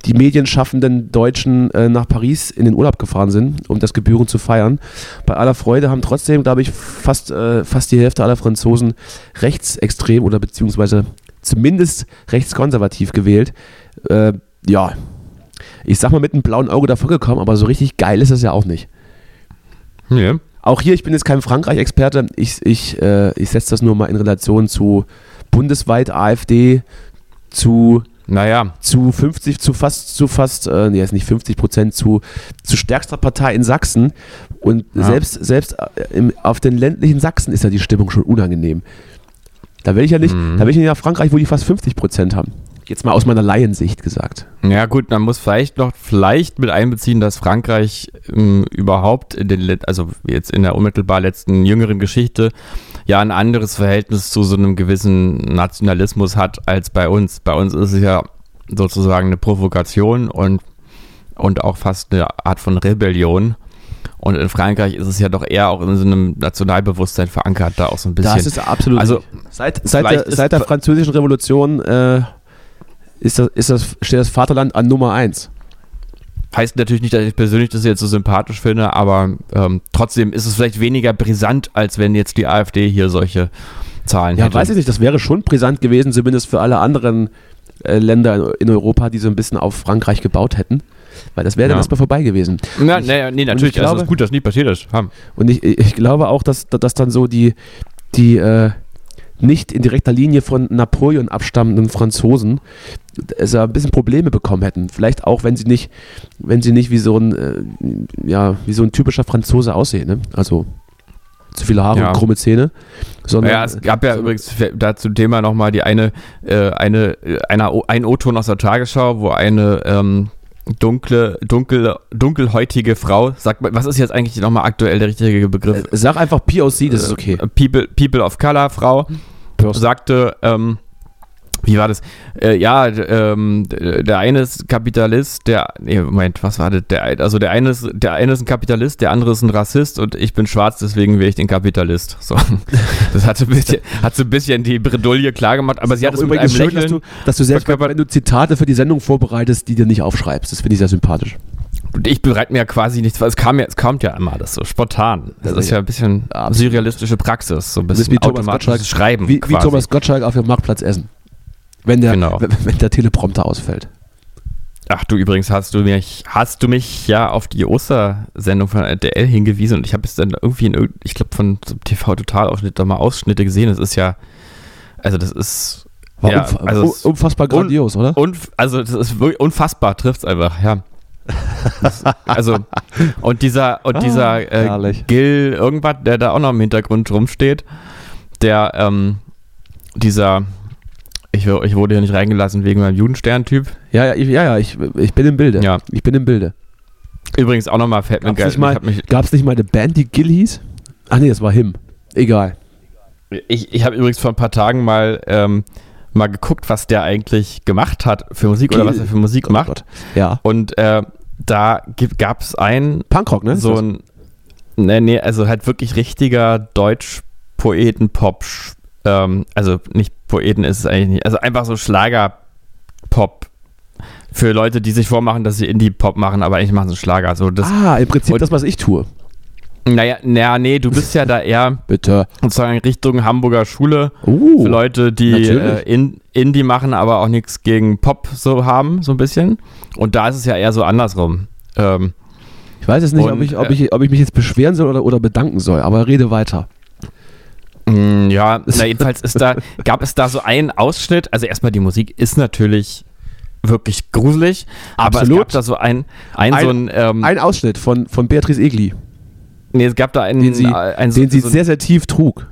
die medienschaffenden Deutschen äh, nach Paris in den Urlaub gefahren sind, um das Gebühren zu feiern. Bei aller Freude haben trotzdem, glaube ich, fast, äh, fast die Hälfte aller Franzosen rechtsextrem oder beziehungsweise zumindest rechtskonservativ gewählt. Äh, ja, ich sag mal mit einem blauen Auge davon gekommen, aber so richtig geil ist es ja auch nicht. nee. Auch hier, ich bin jetzt kein Frankreich-Experte, ich, ich, äh, ich setze das nur mal in Relation zu bundesweit AfD, zu, Naja, zu 50, zu fast, zu fast, äh, nee, jetzt nicht 50 Prozent, zu, zu stärkster Partei in Sachsen. Und Ja. selbst, selbst äh, im, auf den ländlichen Sachsen ist ja die Stimmung schon unangenehm. Da will ich ja nicht, Mhm. da will ich nicht nach Frankreich, wo die fast 50 Prozent haben. Jetzt mal aus meiner Laiensicht gesagt. ja gut, man muss vielleicht noch vielleicht mit einbeziehen, dass Frankreich ähm, überhaupt in den, also jetzt in der unmittelbar letzten jüngeren Geschichte ja ein anderes Verhältnis zu so einem gewissen Nationalismus hat als bei uns. Bei uns ist es ja sozusagen eine Provokation und, und auch fast eine Art von Rebellion. Und in Frankreich ist es ja doch eher auch in so einem Nationalbewusstsein verankert, da auch so ein bisschen. Das ist absolut. Also, seit, seit, der, seit der französischen Revolution äh, ist das, ist das, steht das Vaterland an Nummer 1. Heißt natürlich nicht, dass ich persönlich das jetzt so sympathisch finde, aber ähm, trotzdem ist es vielleicht weniger brisant, als wenn jetzt die AfD hier solche Zahlen Ja, hätte. weiß ich nicht, das wäre schon brisant gewesen, zumindest für alle anderen äh, Länder in, Europa, die so ein bisschen auf Frankreich gebaut hätten. Weil das wäre dann Ja. erstmal vorbei gewesen. Ja, Ich- nee, nee, natürlich. ich also glaube- es ist gut, dass nie passiert ist. Haben. Und ich, ich glaube auch, dass, dass dann so die, die äh, nicht in direkter Linie von Napoleon abstammenden Franzosen also ein bisschen Probleme bekommen hätten. Vielleicht auch, wenn sie nicht, wenn sie nicht wie so ein, äh, ja, wie so ein typischer Franzose aussehen. Ne? Also zu viele Haare Ja. und krumme Zähne. Sondern, Ja, es gab ja übrigens dazu Thema nochmal die eine, äh, eine, äh, einer, ein O-Ton aus der Tagesschau, wo eine ähm, dunkle, dunkel, dunkelhäutige Frau, sagt mal, was ist jetzt eigentlich nochmal aktuell der richtige Begriff? Äh, Sag einfach POC, das ist okay. Äh, People, People of Color Frau sagte, ähm, wie war das? Äh, ja, ähm, der eine ist Kapitalist, der, nee, Moment, was war das? Der, also der eine ist, der eine ist ein Kapitalist, der andere ist ein Rassist und ich bin schwarz, deswegen wähle ich den Kapitalist. So. Das hat so ein bisschen, hat so ein bisschen die Bredouille klar gemacht, aber sie hat es mit übrigens einem schön, dass Lächeln. du, dass du selbst, wenn du Zitate für die Sendung vorbereitest, die dir nicht aufschreibst. Das finde ich sehr sympathisch. Und ich bereite mir ja quasi nichts, weil es kam ja, es kommt ja immer das so spontan. Das Ja, ist ja ein bisschen surrealistische Praxis, so ein bisschen wie Thomas automatisches Gottschalk, Schreiben wie, wie. Thomas Gottschalk auf dem Marktplatz essen. Wenn der, Genau. wenn, wenn der Teleprompter ausfällt. Ach du übrigens hast du mich hast du mich ja auf die Ostersendung von RTL hingewiesen und ich habe es dann irgendwie in ich glaube von TV Total Ausschnitt da mal Ausschnitte gesehen. Das ist ja also das ist War ja, umf also, es- unfassbar un- grandios, oder? unf also das ist wirklich unfassbar trifft's einfach, ja. Das, also und dieser und Ah, dieser äh, herrlich. Gil irgendwas, der da auch noch im Hintergrund rumsteht, der ähm, dieser ich, ich wurde hier nicht reingelassen wegen meinem Judenstern-Typ. Ja, ja, ich, ja, ja ich, ich bin im Bilde. Ja. Ich bin im Bilde. Übrigens auch nochmal fällt mir Gab's geil. mich, gab's nicht mal eine Band, die Gil hieß? Ach nee, das war Him. Egal. ich, ich habe übrigens vor ein paar Tagen mal, ähm, mal geguckt, was der eigentlich gemacht hat für Musik oder Gil. was er für Musik Gott, macht. Gott. Ja. Und äh, da gab es einen, Punkrock, ne? so ein, nee, nee, also halt wirklich richtiger Deutsch-Poeten-Pop, ähm, also nicht Poeten ist es eigentlich nicht, also einfach so Schlager-Pop für Leute, die sich vormachen, dass sie Indie-Pop machen, aber eigentlich machen sie Schlager. So das, ah, im Prinzip und- das, was ich tue. Naja, naja, nee, du bist ja da eher Bitte. sozusagen Richtung Hamburger Schule. Uh, für Leute, die äh, in, Indie machen, aber auch nichts gegen Pop so haben, so ein bisschen. Und da ist es ja eher so andersrum. Ähm, ich weiß jetzt nicht, ob und, ich, ob, äh, ich, ob ich mich jetzt beschweren soll oder, oder bedanken soll, aber rede weiter. mh, ja, na, jedenfalls ist da, gab es da so einen Ausschnitt. Also erstmal die Musik ist natürlich wirklich gruselig, aber es Absolut. gab da so ein, ein, Ein- so ein, ähm, Ein Ausschnitt von, von Beatrice Egli, nee, es gab da einen, den sie, äh, ein, den sie so, sehr, sehr tief trug.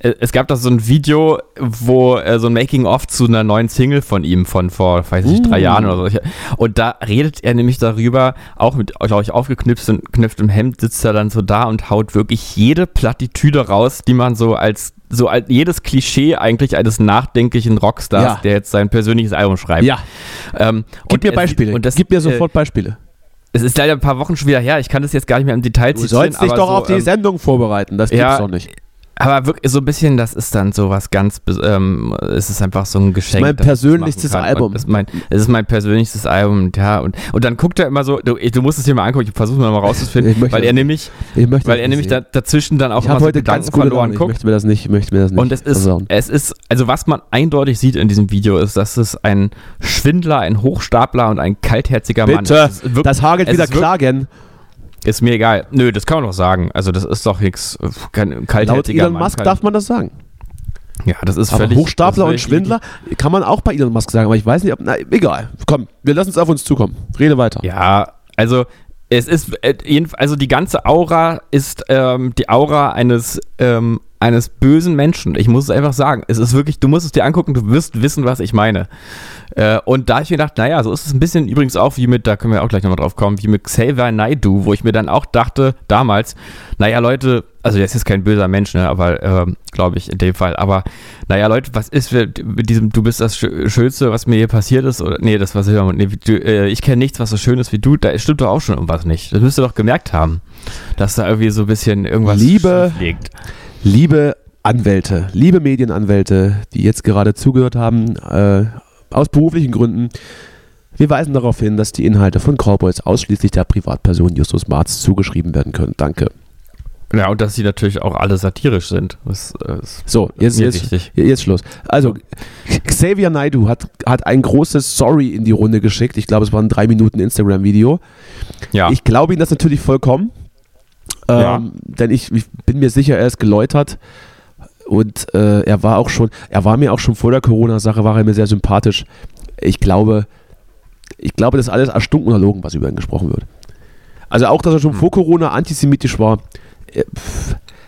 Äh, Es gab da so ein Video, wo äh, so ein Making-of zu einer neuen Single von ihm von vor, weiß ich, drei Uh. Jahren oder so. Und da redet er nämlich darüber, auch mit, glaube ich, aufgeknüpftem knüpftem Hemd sitzt er dann so da und haut wirklich jede Plattitüde raus, die man so als, so als jedes Klischee eigentlich eines nachdenklichen Rockstars, Ja. der jetzt sein persönliches Album schreibt. Ja, Ähm, gib mir Beispiele. Und das, gib mir äh, sofort Beispiele. Es ist leider ein paar Wochen schon wieder her, ich kann das jetzt gar nicht mehr im Detail Du sollst dich doch so, auf die ähm, Sendung vorbereiten, das ja, gibt's doch nicht. Aber wirklich so ein bisschen, das ist dann so was ganz, ähm, es ist einfach so ein Geschenk. mein ich persönlichstes. Album. Es ist, mein, es ist mein persönlichstes Album, ja. Und, und dann guckt er immer so, du, du musst es dir mal angucken, ich versuche mal mal rauszufinden, Ich möchte weil er nämlich, Ich weil er nämlich da, dazwischen dann auch ich immer so heute Gedanken ganz Laune. verloren Ich guckt. möchte mir das nicht, ich möchte mir das nicht Und es ist, versauen. es ist, also was man eindeutig sieht in diesem Video ist, dass es ein Schwindler, ein Hochstapler und ein kaltherziger Mann Bitte, ist. Es ist wirklich- das Hagel es wieder klagen. Ist mir egal. Nö, das kann man doch sagen. Also das ist doch nichts, kein Laut kaltherziger Elon Mann Musk kann- darf man das sagen. Ja, das ist Aber völlig... Hochstapler und Schwindler kann man auch bei Elon Musk sagen, aber ich weiß nicht, ob. Na, egal. Komm, wir lassen es auf uns zukommen. Rede weiter. Ja, also es ist, äh, also die ganze Aura ist ähm, die Aura eines, ähm, eines bösen Menschen. Ich muss es einfach sagen. Es ist wirklich, du musst es dir angucken, du wirst wissen, was ich meine. Äh, und da ich mir gedacht, naja, so ist es ein bisschen übrigens auch wie mit, da können wir auch gleich nochmal drauf kommen, wie mit Xavier Naidoo, wo ich mir dann auch dachte, damals, naja, Leute, also der ist jetzt kein böser Mensch, ne, aber ähm, glaube ich in dem Fall, aber naja, Leute, was ist mit diesem, du bist das Schö- Schönste, was mir hier passiert ist, oder, nee, das war Silbermond, nee, du, äh, ich kenne nichts, was so schön ist wie du, da stimmt doch auch schon irgendwas nicht. Das müsst ihr doch gemerkt haben, dass da irgendwie so ein bisschen irgendwas Liebe- liegt. Liebe Anwälte, liebe Medienanwälte, die jetzt gerade zugehört haben, äh, aus beruflichen Gründen, wir weisen darauf hin, dass die Inhalte von Cowboys ausschließlich der Privatperson Justus Marz zugeschrieben werden können. Danke. Ja, und dass sie natürlich auch alle satirisch sind. Das, äh, ist So, jetzt, jetzt, jetzt Schluss. Also, Xavier Naidu hat, hat ein großes Sorry in die Runde geschickt. Ich glaube, es war ein drei Minuten Instagram-Video. Ja, Ich glaube ihm das natürlich vollkommen. Ähm, Ja. Denn ich, ich bin mir sicher, er ist geläutert. Und äh, er war auch schon, er war mir auch schon vor der Corona-Sache, war er mir sehr sympathisch. Ich glaube, ich glaube, das ist alles erstunken oder logen, was über ihn gesprochen wird. Also auch, dass er Hm. schon vor Corona antisemitisch war, äh,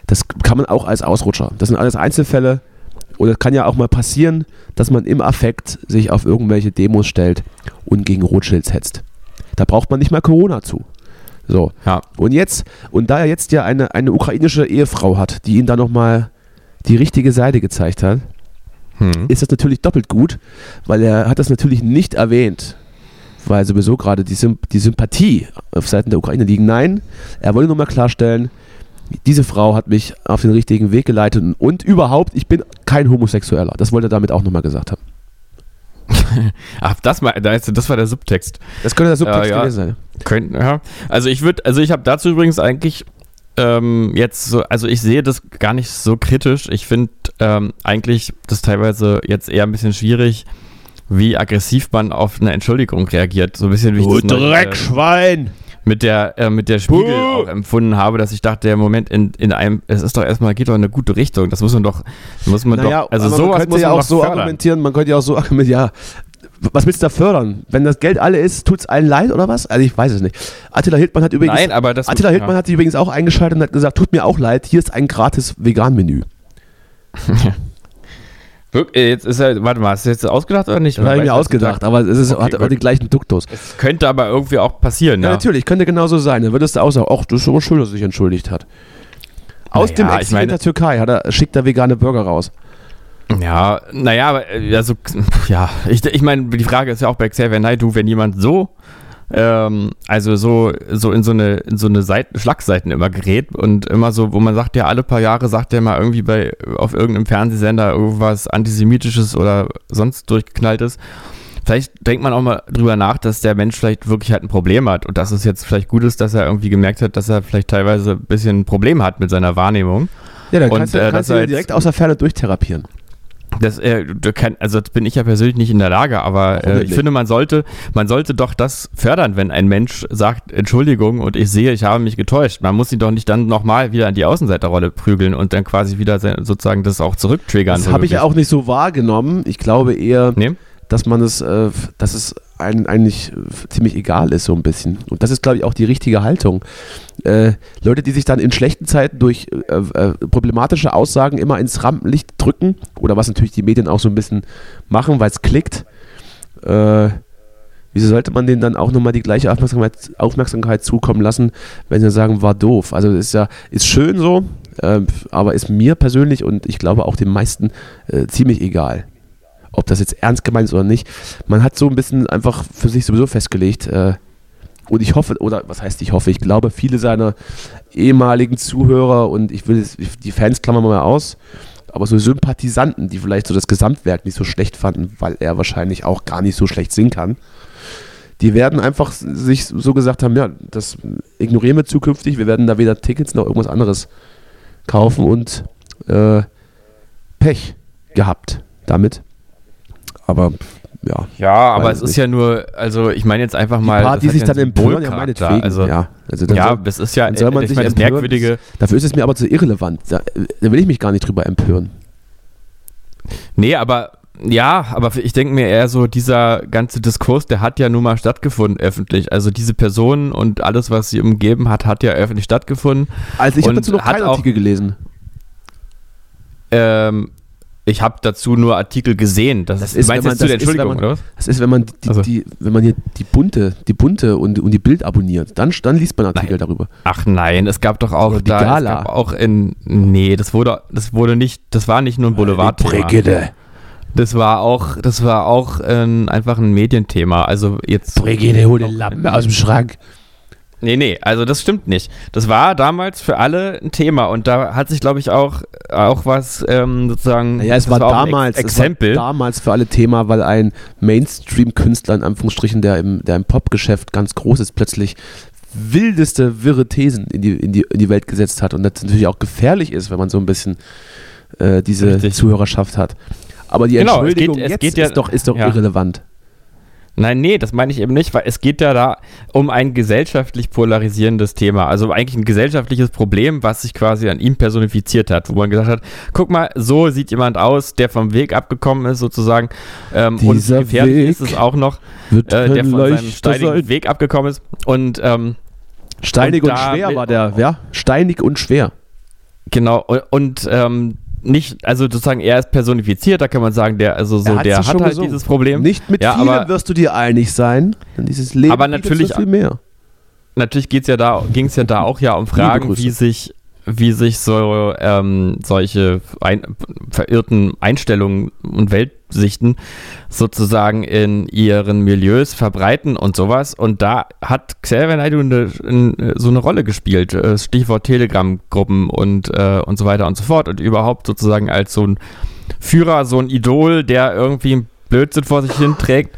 das kann man auch als Ausrutscher. Das sind alles Einzelfälle. Und es kann ja auch mal passieren, dass man im Affekt sich auf irgendwelche Demos stellt und gegen Rothschilds hetzt. Da braucht man nicht mal Corona zu. So. ja. Und jetzt, und da er jetzt ja eine, eine ukrainische Ehefrau hat, die ihm da nochmal die richtige Seite gezeigt hat, Hm. ist das natürlich doppelt gut, weil er hat das natürlich nicht erwähnt, weil sowieso gerade die, Symp die Sympathie auf Seiten der Ukraine liegen. Nein, er wollte nur mal klarstellen, diese Frau hat mich auf den richtigen Weg geleitet und, und überhaupt, ich bin kein Homosexueller. Das wollte er damit auch nochmal gesagt haben. Ach, das, mal, das war der Subtext. Das könnte der Subtext Ja, ja. gewesen sein. Könnten, ja. Also ich würde, also ich habe dazu übrigens eigentlich ähm, jetzt so, also ich sehe das gar nicht so kritisch. Ich finde ähm, eigentlich das teilweise jetzt eher ein bisschen schwierig, wie aggressiv man auf eine Entschuldigung reagiert. So ein bisschen wie ich das neulich, äh, Dreckschwein! mit der äh, mit der Spiegel Puh. auch empfunden habe, dass ich dachte, der Moment in, in einem, es ist doch erstmal geht doch in eine gute Richtung. Das muss man doch, muss man Naja, doch, also sowas man könnte muss ja man auch so fördern. argumentieren, man könnte ja auch so argumentieren, ja, was willst du da fördern? Wenn das Geld alle ist, tut es allen leid oder was? Also ich weiß es nicht. Attila Hildmann hat übrigens, Nein, aber das Attila Hildmann ja. hat sich übrigens auch eingeschaltet und hat gesagt, tut mir auch leid, hier ist ein gratis Vegan-Menü. Äh, Jetzt ist er, warte mal, hast du jetzt ausgedacht oder nicht? Das habe ich mir ausgedacht, aber es ist, Okay, hat, hat den gleichen Duktus. Es könnte aber irgendwie auch passieren, Ja, ja. natürlich, könnte genauso sein. Dann würdest du auch sagen, ach, das ist aber schön, dass er sich entschuldigt hat. Aus Naja, dem Exil in der Türkei hat er, schickt er vegane Burger raus. Ja, naja, äh, also, ja, ich, ich meine, die Frage ist ja auch bei Xavier Naidoo, wenn jemand so, ähm, also so, so in so eine, in so eine Seiten, Schlagseiten immer gerät und immer so, wo man sagt, ja, alle paar Jahre sagt er mal irgendwie bei, auf irgendeinem Fernsehsender irgendwas Antisemitisches oder sonst durchgeknalltes. Vielleicht denkt man auch mal drüber nach, dass der Mensch vielleicht wirklich halt ein Problem hat und dass es jetzt vielleicht gut ist, dass er irgendwie gemerkt hat, dass er vielleicht teilweise ein bisschen ein Problem hat mit seiner Wahrnehmung. Ja, dann Und, kannst du, äh, kannst du direkt aus der Ferne durchtherapieren. Das, äh, kann, also das bin ich ja persönlich nicht in der Lage, aber äh, ich finde, man sollte, man sollte doch das fördern, wenn ein Mensch sagt, Entschuldigung und ich sehe, ich habe mich getäuscht. Man muss ihn doch nicht dann nochmal wieder an die Außenseiterrolle prügeln und dann quasi wieder sozusagen das auch zurücktriggern. Das habe ich ja auch nicht so wahrgenommen. Ich glaube eher, Nee? dass man es, äh, dass es einem eigentlich ziemlich egal ist, so ein bisschen. Und das ist, glaube ich, auch die richtige Haltung. Äh, Leute, die sich dann in schlechten Zeiten durch äh, äh, problematische Aussagen immer ins Rampenlicht drücken, oder was natürlich die Medien auch so ein bisschen machen, weil es klickt, äh, wieso sollte man denen dann auch nochmal die gleiche Aufmerksamkeit, Aufmerksamkeit zukommen lassen, wenn sie sagen, war doof? Also ist ja, ist schön so, äh, aber ist mir persönlich und ich glaube auch den meisten äh, ziemlich egal ob das jetzt ernst gemeint ist oder nicht. Man hat so ein bisschen einfach für sich sowieso festgelegt. Äh, und ich hoffe, oder was heißt ich hoffe, ich glaube, viele seiner ehemaligen Zuhörer und ich will die Fans klammern wir mal aus, aber so Sympathisanten, die vielleicht so das Gesamtwerk nicht so schlecht fanden, weil er wahrscheinlich auch gar nicht so schlecht singen kann, die werden einfach sich so gesagt haben, ja, das ignorieren wir zukünftig, wir werden da weder Tickets noch irgendwas anderes kaufen und äh, Pech gehabt damit. Aber ja, Ja, aber es nicht. ist ja nur, also ich meine jetzt einfach mal. die hat sich dann empören, ja meinetwegen. Also, ja, also ja, soll, das ist ja, soll man ich sich meine, das empören. Merkwürdige. dafür ist es mir aber zu irrelevant. Da, da will ich mich gar nicht drüber empören. Nee, aber ja, aber ich denke mir eher so, dieser ganze Diskurs, der hat ja nun mal stattgefunden öffentlich. Also diese Person und alles, was sie umgeben hat, hat ja öffentlich stattgefunden. Also ich habe dazu noch keinen Artikel gelesen. Ähm, ich habe dazu nur Artikel gesehen. Das, Das ist, meinst wenn du man- der das ist, wenn Entschuldigung, man- oder was? Das ist, wenn man die, Also. die, wenn man hier die bunte, die bunte und, und die Bild abonniert, dann, dann liest man Artikel Nein. darüber. Ach nein, es gab doch auch Oder die da, Gala. Es gab auch in, nee, das wurde, das wurde nicht, das war nicht nur ein Boulevardthema. Brigitte. Das war auch, das war auch ähm, einfach ein Medienthema. Also jetzt. Brigitte, hol den Lappen aus dem Schrank. Nee, nee, also das stimmt nicht. Das war damals für alle ein Thema und da hat sich, glaube ich, auch, auch was ähm, sozusagen. Naja, es war, ein damals, Ex es war Exempel. damals für alle Thema, weil ein Mainstream-Künstler in Anführungsstrichen, der im, der im Popgeschäft ganz groß ist, plötzlich wildeste, wirre Thesen in die, in, die, in die Welt gesetzt hat und das natürlich auch gefährlich ist, wenn man so ein bisschen äh, diese Richtig. Zuhörerschaft hat. Aber die Genau, es geht- Entschuldigung es jetzt geht ja- ist doch, ist doch ja. irrelevant. Nein, nee, das meine ich eben nicht, weil es geht ja da um ein gesellschaftlich polarisierendes Thema. Also eigentlich ein gesellschaftliches Problem, was sich quasi an ihm personifiziert hat, wo man gesagt hat, guck mal, so sieht jemand aus, der vom Weg abgekommen ist sozusagen. Ähm, und Dieser gefährlich Weg ist es auch noch, äh, der von seinem steinigen sein. Weg abgekommen ist. Und ähm, Steinig Und und, schwer war der, ja? Steinig und schwer. genau, und, und ähm, nicht, also sozusagen er ist personifiziert, da kann man sagen, der, also so, hat's der hat halt gesungen. dieses Problem. Nicht mit Ja, vielen aber- wirst du dir einig sein, denn dieses Leben Aber natürlich- so viel mehr. natürlich geht's ja da, ging es ja da auch ja um Fragen, wie sich, wie sich so ähm, solche ein, verirrten Einstellungen und Weltsichten sozusagen in ihren Milieus verbreiten und sowas. Und da hat Xavier Naidoo eine, eine, so eine Rolle gespielt. Äh, Stichwort Telegram-Gruppen und, äh, und so weiter und so fort. Und überhaupt sozusagen als so ein Führer, so ein Idol, der irgendwie einen Blödsinn vor sich hin trägt.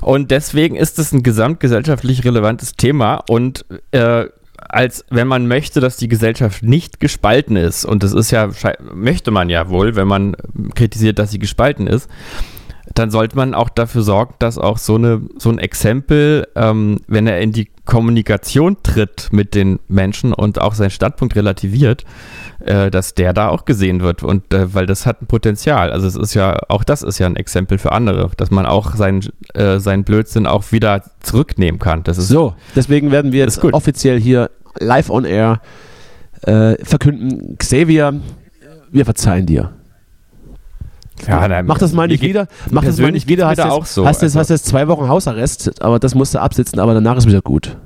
Und deswegen ist es ein gesamtgesellschaftlich relevantes Thema und äh, als wenn man möchte, dass die Gesellschaft nicht gespalten ist, und das ist ja, möchte man ja wohl, wenn man kritisiert, dass sie gespalten ist, dann sollte man auch dafür sorgen, dass auch so, eine, so ein Exempel, ähm, wenn er in die Kommunikation tritt mit den Menschen und auch seinen Standpunkt relativiert, äh, dass der da auch gesehen wird. Und äh, weil das hat ein Potenzial. Also es ist ja, auch das ist ja ein Exempel für andere, dass man auch seinen, äh, seinen Blödsinn auch wieder zurücknehmen kann. Das ist so, deswegen werden wir jetzt offiziell hier live on air äh, verkünden, Xavier, wir verzeihen dir. Ja, nein, mach das mal nicht wieder. Mach das mal nicht wieder. Hast jetzt, auch so. Hast, jetzt, also. hast jetzt zwei Wochen Hausarrest, aber das musst du absitzen, aber danach ist wieder gut.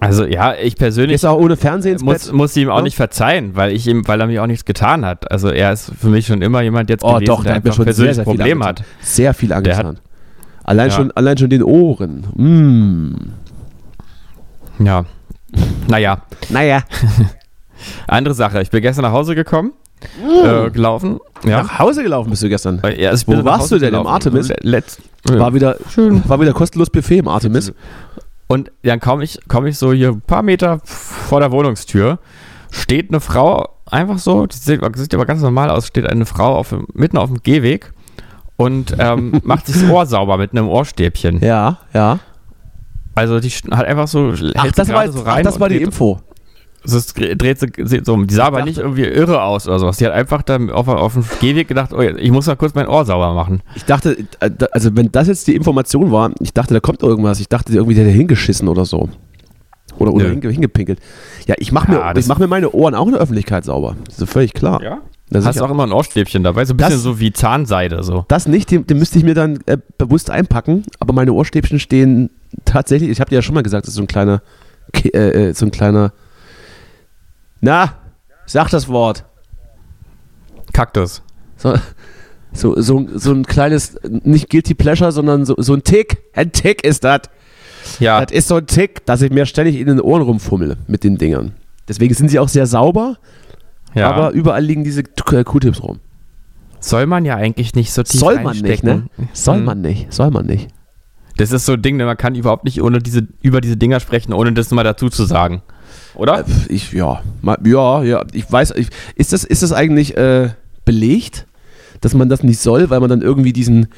Also ja, ich persönlich ist auch ohne Fernsehen muss, muss ihm auch ja? nicht verzeihen, weil ich ihm, weil er mir auch nichts getan hat. Also er ist für mich schon immer jemand jetzt oh, gewesen, doch, der, der einfach schon sehr, sehr Problem hat. Sehr viel angetan. Allein ja. schon, allein schon den Ohren. Mm. Ja. Naja. Naja. Andere Sache. Ich bin gestern nach Hause gekommen Mm. Äh, gelaufen. Ja. Nach Hause gelaufen bist du gestern. Ja, Wo warst du denn gelaufen. im Artemis? Letzt, war wieder schön. War wieder kostenlos Buffet im Artemis. Und dann komme ich, komm ich so hier ein paar Meter vor der Wohnungstür, steht eine Frau einfach so, die sieht, sieht aber ganz normal aus, steht eine Frau auf, mitten auf dem Gehweg und ähm, macht sich das Ohr sauber mit einem Ohrstäbchen. Ja, ja. Also die hat einfach so, ach, das war, so rein ach, das war die Info es dreht sich so, die sah aber nicht irgendwie irre aus oder sowas. Die hat einfach dann auf, auf dem Gehweg gedacht, oh, ich muss mal kurz mein Ohr sauber machen. Ich dachte, äh, also wenn das jetzt die Information war, ich dachte, da kommt irgendwas. Ich dachte, irgendwie der hat hingeschissen oder so. Oder, oder hinge, hingepinkelt. Ja, ich mache ja, mir, mach mir meine Ohren auch in der Öffentlichkeit sauber. Das ist völlig klar. Ja? Das Hast du auch immer ein Ohrstäbchen dabei, so ein bisschen das, so wie Zahnseide. So. Das nicht, den, den müsste ich mir dann äh, bewusst einpacken, aber meine Ohrstäbchen stehen tatsächlich, ich habe dir ja schon mal gesagt, das ist so ein kleiner, äh, äh so ein kleiner na, sag das Wort. Kaktus. So, so, so, so ein kleines, nicht Guilty Pleasure, sondern so, so ein Tick. Ein Tick ist das. Ja. Das ist so ein Tick, dass ich mir ständig in den Ohren rumfummel mit den Dingern. Deswegen sind sie auch sehr sauber, ja. aber überall liegen diese Q-Tips rum. Soll man ja eigentlich nicht so tief Soll man nicht, ne? Soll hm. man nicht, soll man nicht. Das ist so ein Ding, man kann überhaupt nicht ohne diese, über diese Dinger sprechen, ohne das mal dazu zu sagen oder? Äh, ich, ja, ja, ja, ich weiß, ich, ist, das, ist das eigentlich äh, belegt, dass man das nicht soll, weil man dann irgendwie diesen,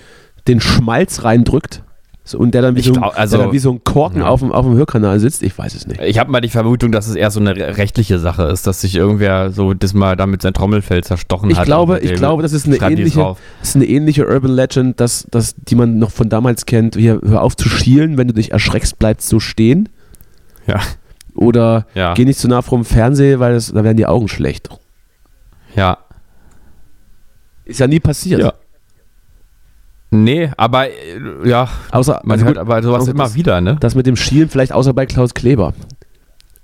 den Schmalz reindrückt? So, und der dann wie, so, glaub, also, dann wie so ein Korken ja. auf, dem, auf dem Hörkanal sitzt, ich weiß es nicht. Ich habe mal die Vermutung, dass es eher so eine rechtliche Sache ist, dass sich irgendwer so das mal damit sein Trommelfell zerstochen ich hat. Glaube, ich glaube, das ist eine, ähnliche, ist eine ähnliche Urban Legend, dass, dass, die man noch von damals kennt. Hier, hör auf zu schielen, wenn du dich erschreckst, bleibst so stehen. Ja. Oder ja. geh nicht zu nah vom Fernseher, weil das, da werden die Augen schlecht. Ja. Ist ja nie passiert. Ja. Nee, aber äh, ja, außer, man also hört aber sowas immer das, wieder, ne? Das mit dem Schielen vielleicht außer bei Klaus Kleber.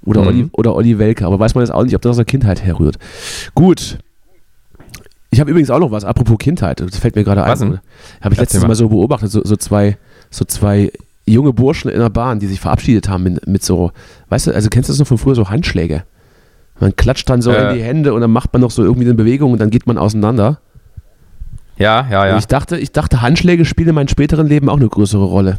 Oder, mhm. Olli, oder Olli Welke, aber weiß man jetzt auch nicht, ob das aus der Kindheit herrührt. Gut. Ich habe übrigens auch noch was, apropos Kindheit, das fällt mir gerade ein. Habe ich letztes mal. mal so beobachtet, so, so, zwei, so zwei junge Burschen in der Bahn, die sich verabschiedet haben mit, mit so, weißt du, also kennst du das noch von früher, so Handschläge? Man klatscht dann so äh. in die Hände und dann macht man noch so irgendwie eine Bewegung und dann geht man auseinander. Ja, ja, ja. Und ich dachte, ich dachte, Handschläge spielen in meinem späteren Leben auch eine größere Rolle.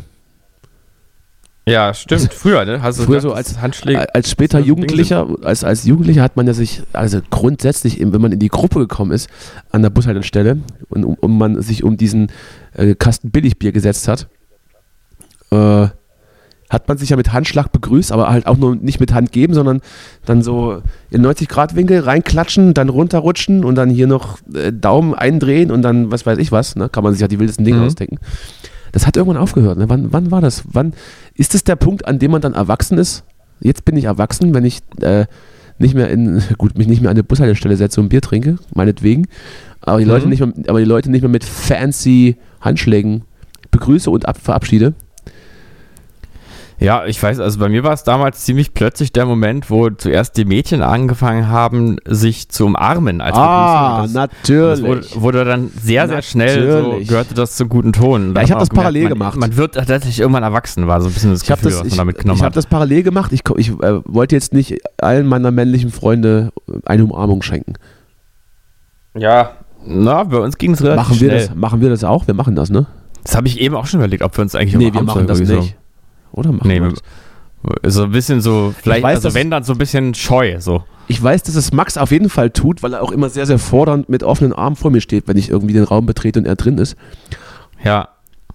Ja, stimmt. Also, früher, ne? Hast du früher so als Handschläge. Als später Jugendlicher, als, als Jugendlicher hat man ja sich, also grundsätzlich, wenn man in die Gruppe gekommen ist, an der Bushaltestelle und um man sich um diesen äh, Kasten Billigbier gesetzt hat, äh, hat man sich ja mit Handschlag begrüßt, aber halt auch nur nicht mit Hand geben, sondern dann so in 90-Grad-Winkel reinklatschen, dann runterrutschen und dann hier noch äh, Daumen eindrehen und dann was weiß ich was, ne? kann man sich ja die wildesten Dinge mhm. ausdenken. Das hat irgendwann aufgehört. Ne? Wann, wann war das? Wann ist es der Punkt, an dem man dann erwachsen ist? Jetzt bin ich erwachsen, wenn ich äh, nicht mehr in, gut, mich nicht mehr an eine Bushaltestelle setze und Bier trinke, meinetwegen, aber die, mhm. Leute nicht mehr, aber die Leute nicht mehr mit fancy Handschlägen begrüße und ab, verabschiede. Ja, ich weiß, also bei mir war es damals ziemlich plötzlich der Moment, wo zuerst die Mädchen angefangen haben, sich zu umarmen als Ah. Das- natürlich. Das wurde, wurde dann sehr, sehr schnell, so, gehörte das zum guten Ton. Ja, ich hab habe das parallel gemacht. Man wird tatsächlich irgendwann erwachsen, war so ein bisschen das Ich habe Gefühl, das, was man ich, damit ich genommen hab hat. das parallel gemacht. Ich, ich äh, wollte jetzt nicht allen meiner männlichen Freunde eine Umarmung schenken. ja, na, bei uns ging es relativ Machen wir, schnell. das, machen wir das auch? Wir machen das, ne? Das habe ich eben auch schon überlegt, ob wir uns eigentlich nee, wir umarmen machen das sollen, irgendwie nicht. Oder machen Nee? So ein bisschen so, vielleicht, weiß, also wenn dann so ein bisschen scheu, so. Ich weiß, dass es Max auf jeden Fall tut, weil er auch immer sehr, sehr fordernd mit offenen Armen vor mir steht, wenn ich irgendwie den Raum betrete und er drin ist. Ja,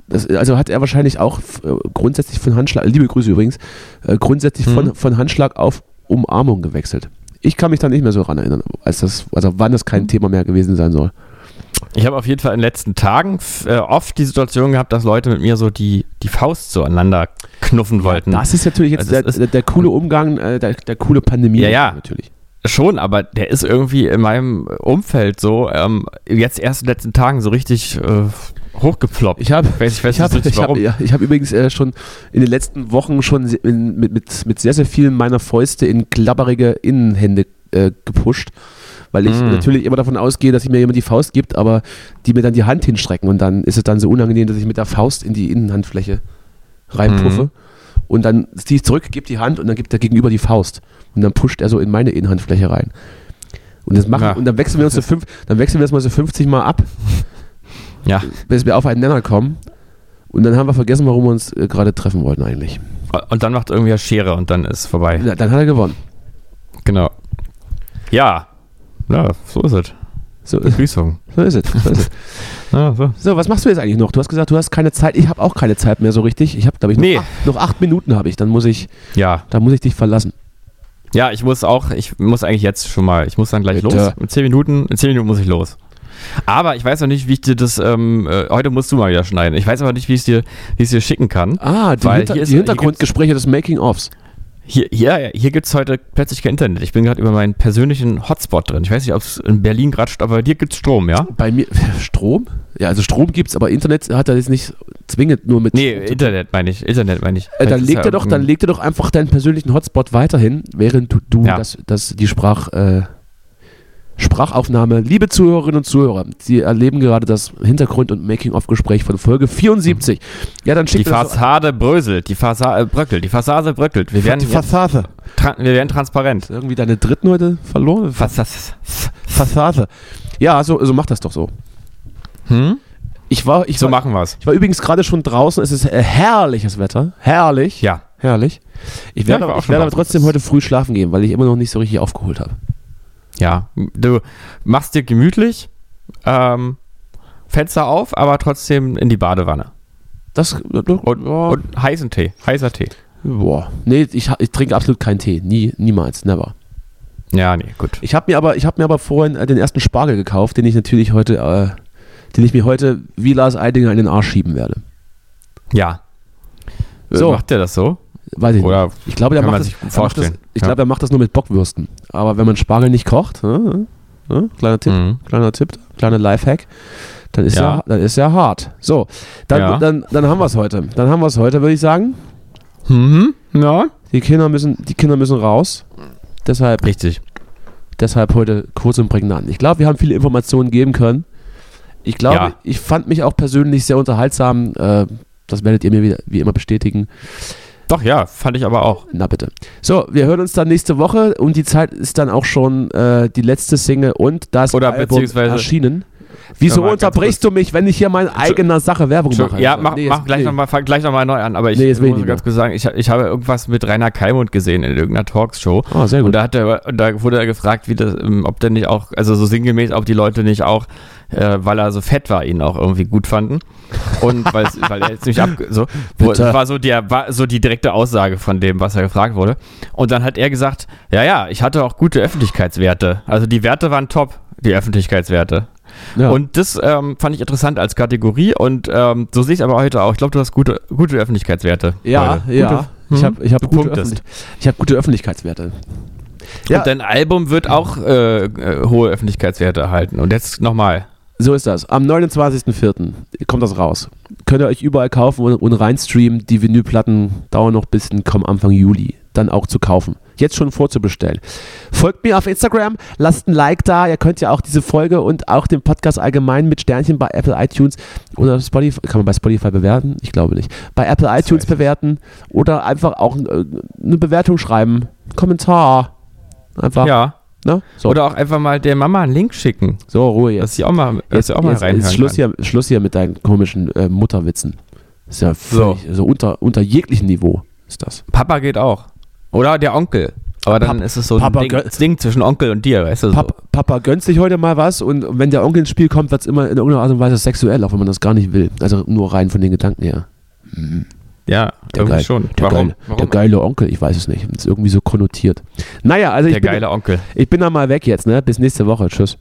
Das, also hat er wahrscheinlich auch äh, grundsätzlich von Handschlag, liebe Grüße übrigens, äh, grundsätzlich Mhm. von, von Handschlag auf Umarmung gewechselt. Ich kann mich da nicht mehr so ran erinnern, als das, also wann das Mhm. kein Thema mehr gewesen sein soll. Ich habe auf jeden Fall in den letzten Tagen äh, oft die Situation gehabt, dass Leute mit mir so die, die Faust so aneinander knuffen wollten. Das ist natürlich jetzt Also der, ist- der, coole Umgang, äh, der, der coole Pandemie. Ja, ja. Natürlich. Schon, aber der ist irgendwie in meinem Umfeld so, ähm, jetzt erst in den letzten Tagen so richtig äh, hochgeploppt. Ich habe Ich ich hab, ich hab, ja, ich hab übrigens äh, schon in den letzten Wochen schon in, mit, mit, mit sehr, sehr vielen meiner Fäuste in klabberige Innenhände äh, gepusht, weil ich Mm. natürlich immer davon ausgehe, dass sich mir jemand die Faust gibt, aber die mir dann die Hand hinstrecken und dann ist es dann so unangenehm, dass ich mit der Faust in die Innenhandfläche reinpuffe Mhm. und dann ziehe ich zurück, gebe die Hand und dann gibt der Gegenüber die Faust und dann pusht er so in meine Innenhandfläche rein. Und, das machen, Ja. und dann wechseln wir uns so fünf, dann wechseln wir das mal so 50 Mal ab Ja, bis wir auf einen Nenner kommen. Und dann haben wir vergessen, warum wir uns äh, gerade treffen wollten eigentlich. und dann macht irgendwie Schere und dann ist vorbei. Ja, Dann hat er gewonnen. Genau. Ja, ja, so ist es. So, Begrüßung. so ist es. So, ist es. Ja, so. so, was machst du jetzt eigentlich noch? Du hast gesagt, du hast keine Zeit. Ich habe auch keine Zeit mehr so richtig. Ich habe, glaube ich, noch, Nee. acht, noch acht Minuten habe ich. Dann muss ich, ja, dann muss ich dich verlassen. Ja, ich muss auch, ich muss eigentlich jetzt schon mal, ich muss dann gleich Bitte. los. In zehn Minuten, in zehn Minuten muss ich los. Aber ich weiß noch nicht, wie ich dir das, ähm, äh, heute musst du mal wieder schneiden. Ich weiß aber nicht, wie ich es dir, wie ich es dir schicken kann. Ah, die, Weil Hinter die Hintergrundgespräche des Making-ofs. Hier, hier, hier gibt es heute plötzlich kein Internet. Ich bin gerade über meinen persönlichen Hotspot drin. Ich weiß nicht, ob es in Berlin gerade, aber bei dir gibt es Strom, ja? Bei mir, Strom? Ja, also Strom gibt's, aber Internet hat er jetzt nicht zwingend nur mit Nee, Internet meine ich. Internet meine ich. Äh, Vielleicht dann leg ja dir doch, dann leg dir doch einfach deinen persönlichen Hotspot weiterhin, während du, du Ja. das, das, die Sprach, äh, Sprachaufnahme. Liebe Zuhörerinnen und Zuhörer, Sie erleben gerade das Hintergrund- und Making-of-Gespräch von Folge 74. Ja, dann Die schickt doch- Fassade bröselt, die Fassade bröckelt, die Fassade bröckelt. Wir werden, die Fassade. wir werden transparent. Irgendwie deine dritten heute verloren? Fassade. Fassade. Ja, so, so mach das doch so. Hm? Ich war, ich So war, machen wir's. ich war übrigens gerade schon draußen. Es ist äh, herrliches Wetter. Herrlich. Ja. Herrlich. Ich Ja, werde, ich war auch ich werde aber trotzdem heute früh schlafen gehen, weil ich immer noch nicht so richtig aufgeholt habe. Ja, du machst dir gemütlich, ähm, Fenster auf, aber trotzdem in die Badewanne. Das, Und, ja, und heißen Tee, heißer Tee. boah. Nee, ich, ich trinke absolut keinen Tee. Nie, niemals, never. Ja, nee, gut. Ich habe mir aber, ich habe mir aber vorhin äh, den ersten Spargel gekauft, den ich natürlich heute, äh, den ich mir heute wie Lars Eidinger in den Arsch schieben werde. Ja. So. So. Macht der das so? Weiß ich Oder nicht. Ich glaube, der macht das, er macht ich Ja. glaube, er macht das nur mit Bockwürsten. Aber wenn man Spargel nicht kocht, äh, äh, kleiner Tipp, Mhm. kleiner Tipp, kleiner Lifehack, dann ist ja, Ja. dann ist ja hart. So, dann, Ja. dann, dann haben wir es heute. Dann haben wir es heute, würde ich sagen. Mhm. Ja. Die Kinder müssen, die Kinder müssen raus. Deshalb Richtig. Deshalb heute kurz und prägnant. Ich glaube, wir haben viele Informationen geben können. Ich glaube, Ja. ich fand mich auch persönlich sehr unterhaltsam. Äh, das werdet ihr mir wieder, wie immer bestätigen. Doch, ja, fand ich aber auch. Na bitte. So, wir hören uns dann nächste Woche und die Zeit ist dann auch schon äh, die letzte Single und das Oder Album erschienen. Wieso unterbrichst du mich, wenn ich hier meine eigener Sache Werbung mache? ja, mach, Nee, mach gleich nee. nochmal gleich noch mal neu an. Aber ich Nee, jetzt ich muss nicht ganz kurz sagen, ich, ich habe irgendwas mit Rainer Kalmund gesehen in irgendeiner Talkshow. Ah, sehr Und gut. da, hat er, und da wurde er gefragt, wie das, ähm, ob der nicht auch, also so sinngemäß, ob die Leute nicht auch, äh, weil er so fett war, ihn auch irgendwie gut fanden. Und weil, er jetzt nicht ab, so, wo, war so, der, war so die direkte Aussage von dem, was er gefragt wurde. Und dann hat er gesagt, ja, ja, ich hatte auch gute Öffentlichkeitswerte. Also die Werte waren top, die Öffentlichkeitswerte. Ja. Und das ähm, fand ich interessant als Kategorie und ähm, so sehe ich es aber heute auch. Ich glaube, du hast gute, gute Öffentlichkeitswerte. ja, heute. ja. Gute, ich hm? habe ich hab gute. Öffentlich ich hab gute Öffentlichkeitswerte. Ja. Und dein Album wird auch äh, äh, hohe Öffentlichkeitswerte erhalten. Und jetzt nochmal. So ist das. Am 29.04. kommt das raus. könnt ihr euch überall kaufen und, und reinstreamen. Die Vinylplatten dauern noch bis in, kommen Anfang Juli dann auch zu kaufen. Jetzt schon vorzubestellen. Folgt mir auf Instagram, lasst ein Like da. Ihr könnt ja auch diese Folge und auch den Podcast allgemein mit Sternchen bei Apple iTunes oder Spotify, kann man bei Spotify bewerten? Ich glaube nicht. Bei Apple iTunes bewerten oder einfach auch äh, eine Bewertung schreiben. Kommentar. Einfach. Ja. Ne? So. Oder auch einfach mal der Mama einen Link schicken, so, Ruhe jetzt. dass sie auch mal, Jetzt, auch mal jetzt ist Schluss hier, Schluss hier mit deinen komischen äh, Mutterwitzen. Ist ja völlig, so. unter, unter jeglichem Niveau ist das. Papa geht auch. Oder der Onkel. Aber dann Pap- ist es so Papa ein Ding, Ding zwischen Onkel und dir, weißt du? So. Papa, gönnt sich heute mal was und wenn der Onkel ins Spiel kommt, wird es immer in irgendeiner Art und Weise sexuell, auch wenn man das gar nicht will. Also nur rein von den Gedanken her. Ja, Der, irgendwie geil, schon. der, Warum? geile, Warum? der geile Onkel, ich weiß es nicht. Ist irgendwie so konnotiert. Naja, also ich der bin, geile Onkel. ich bin dann mal weg jetzt, ne? Bis nächste Woche. Tschüss.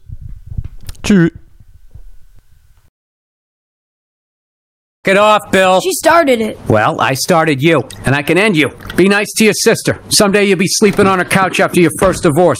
Tschüss. Get off, Bill. She started it. Well, I started you, and I can end you. Be nice to your sister. Someday you'll be sleeping on her couch after your first divorce.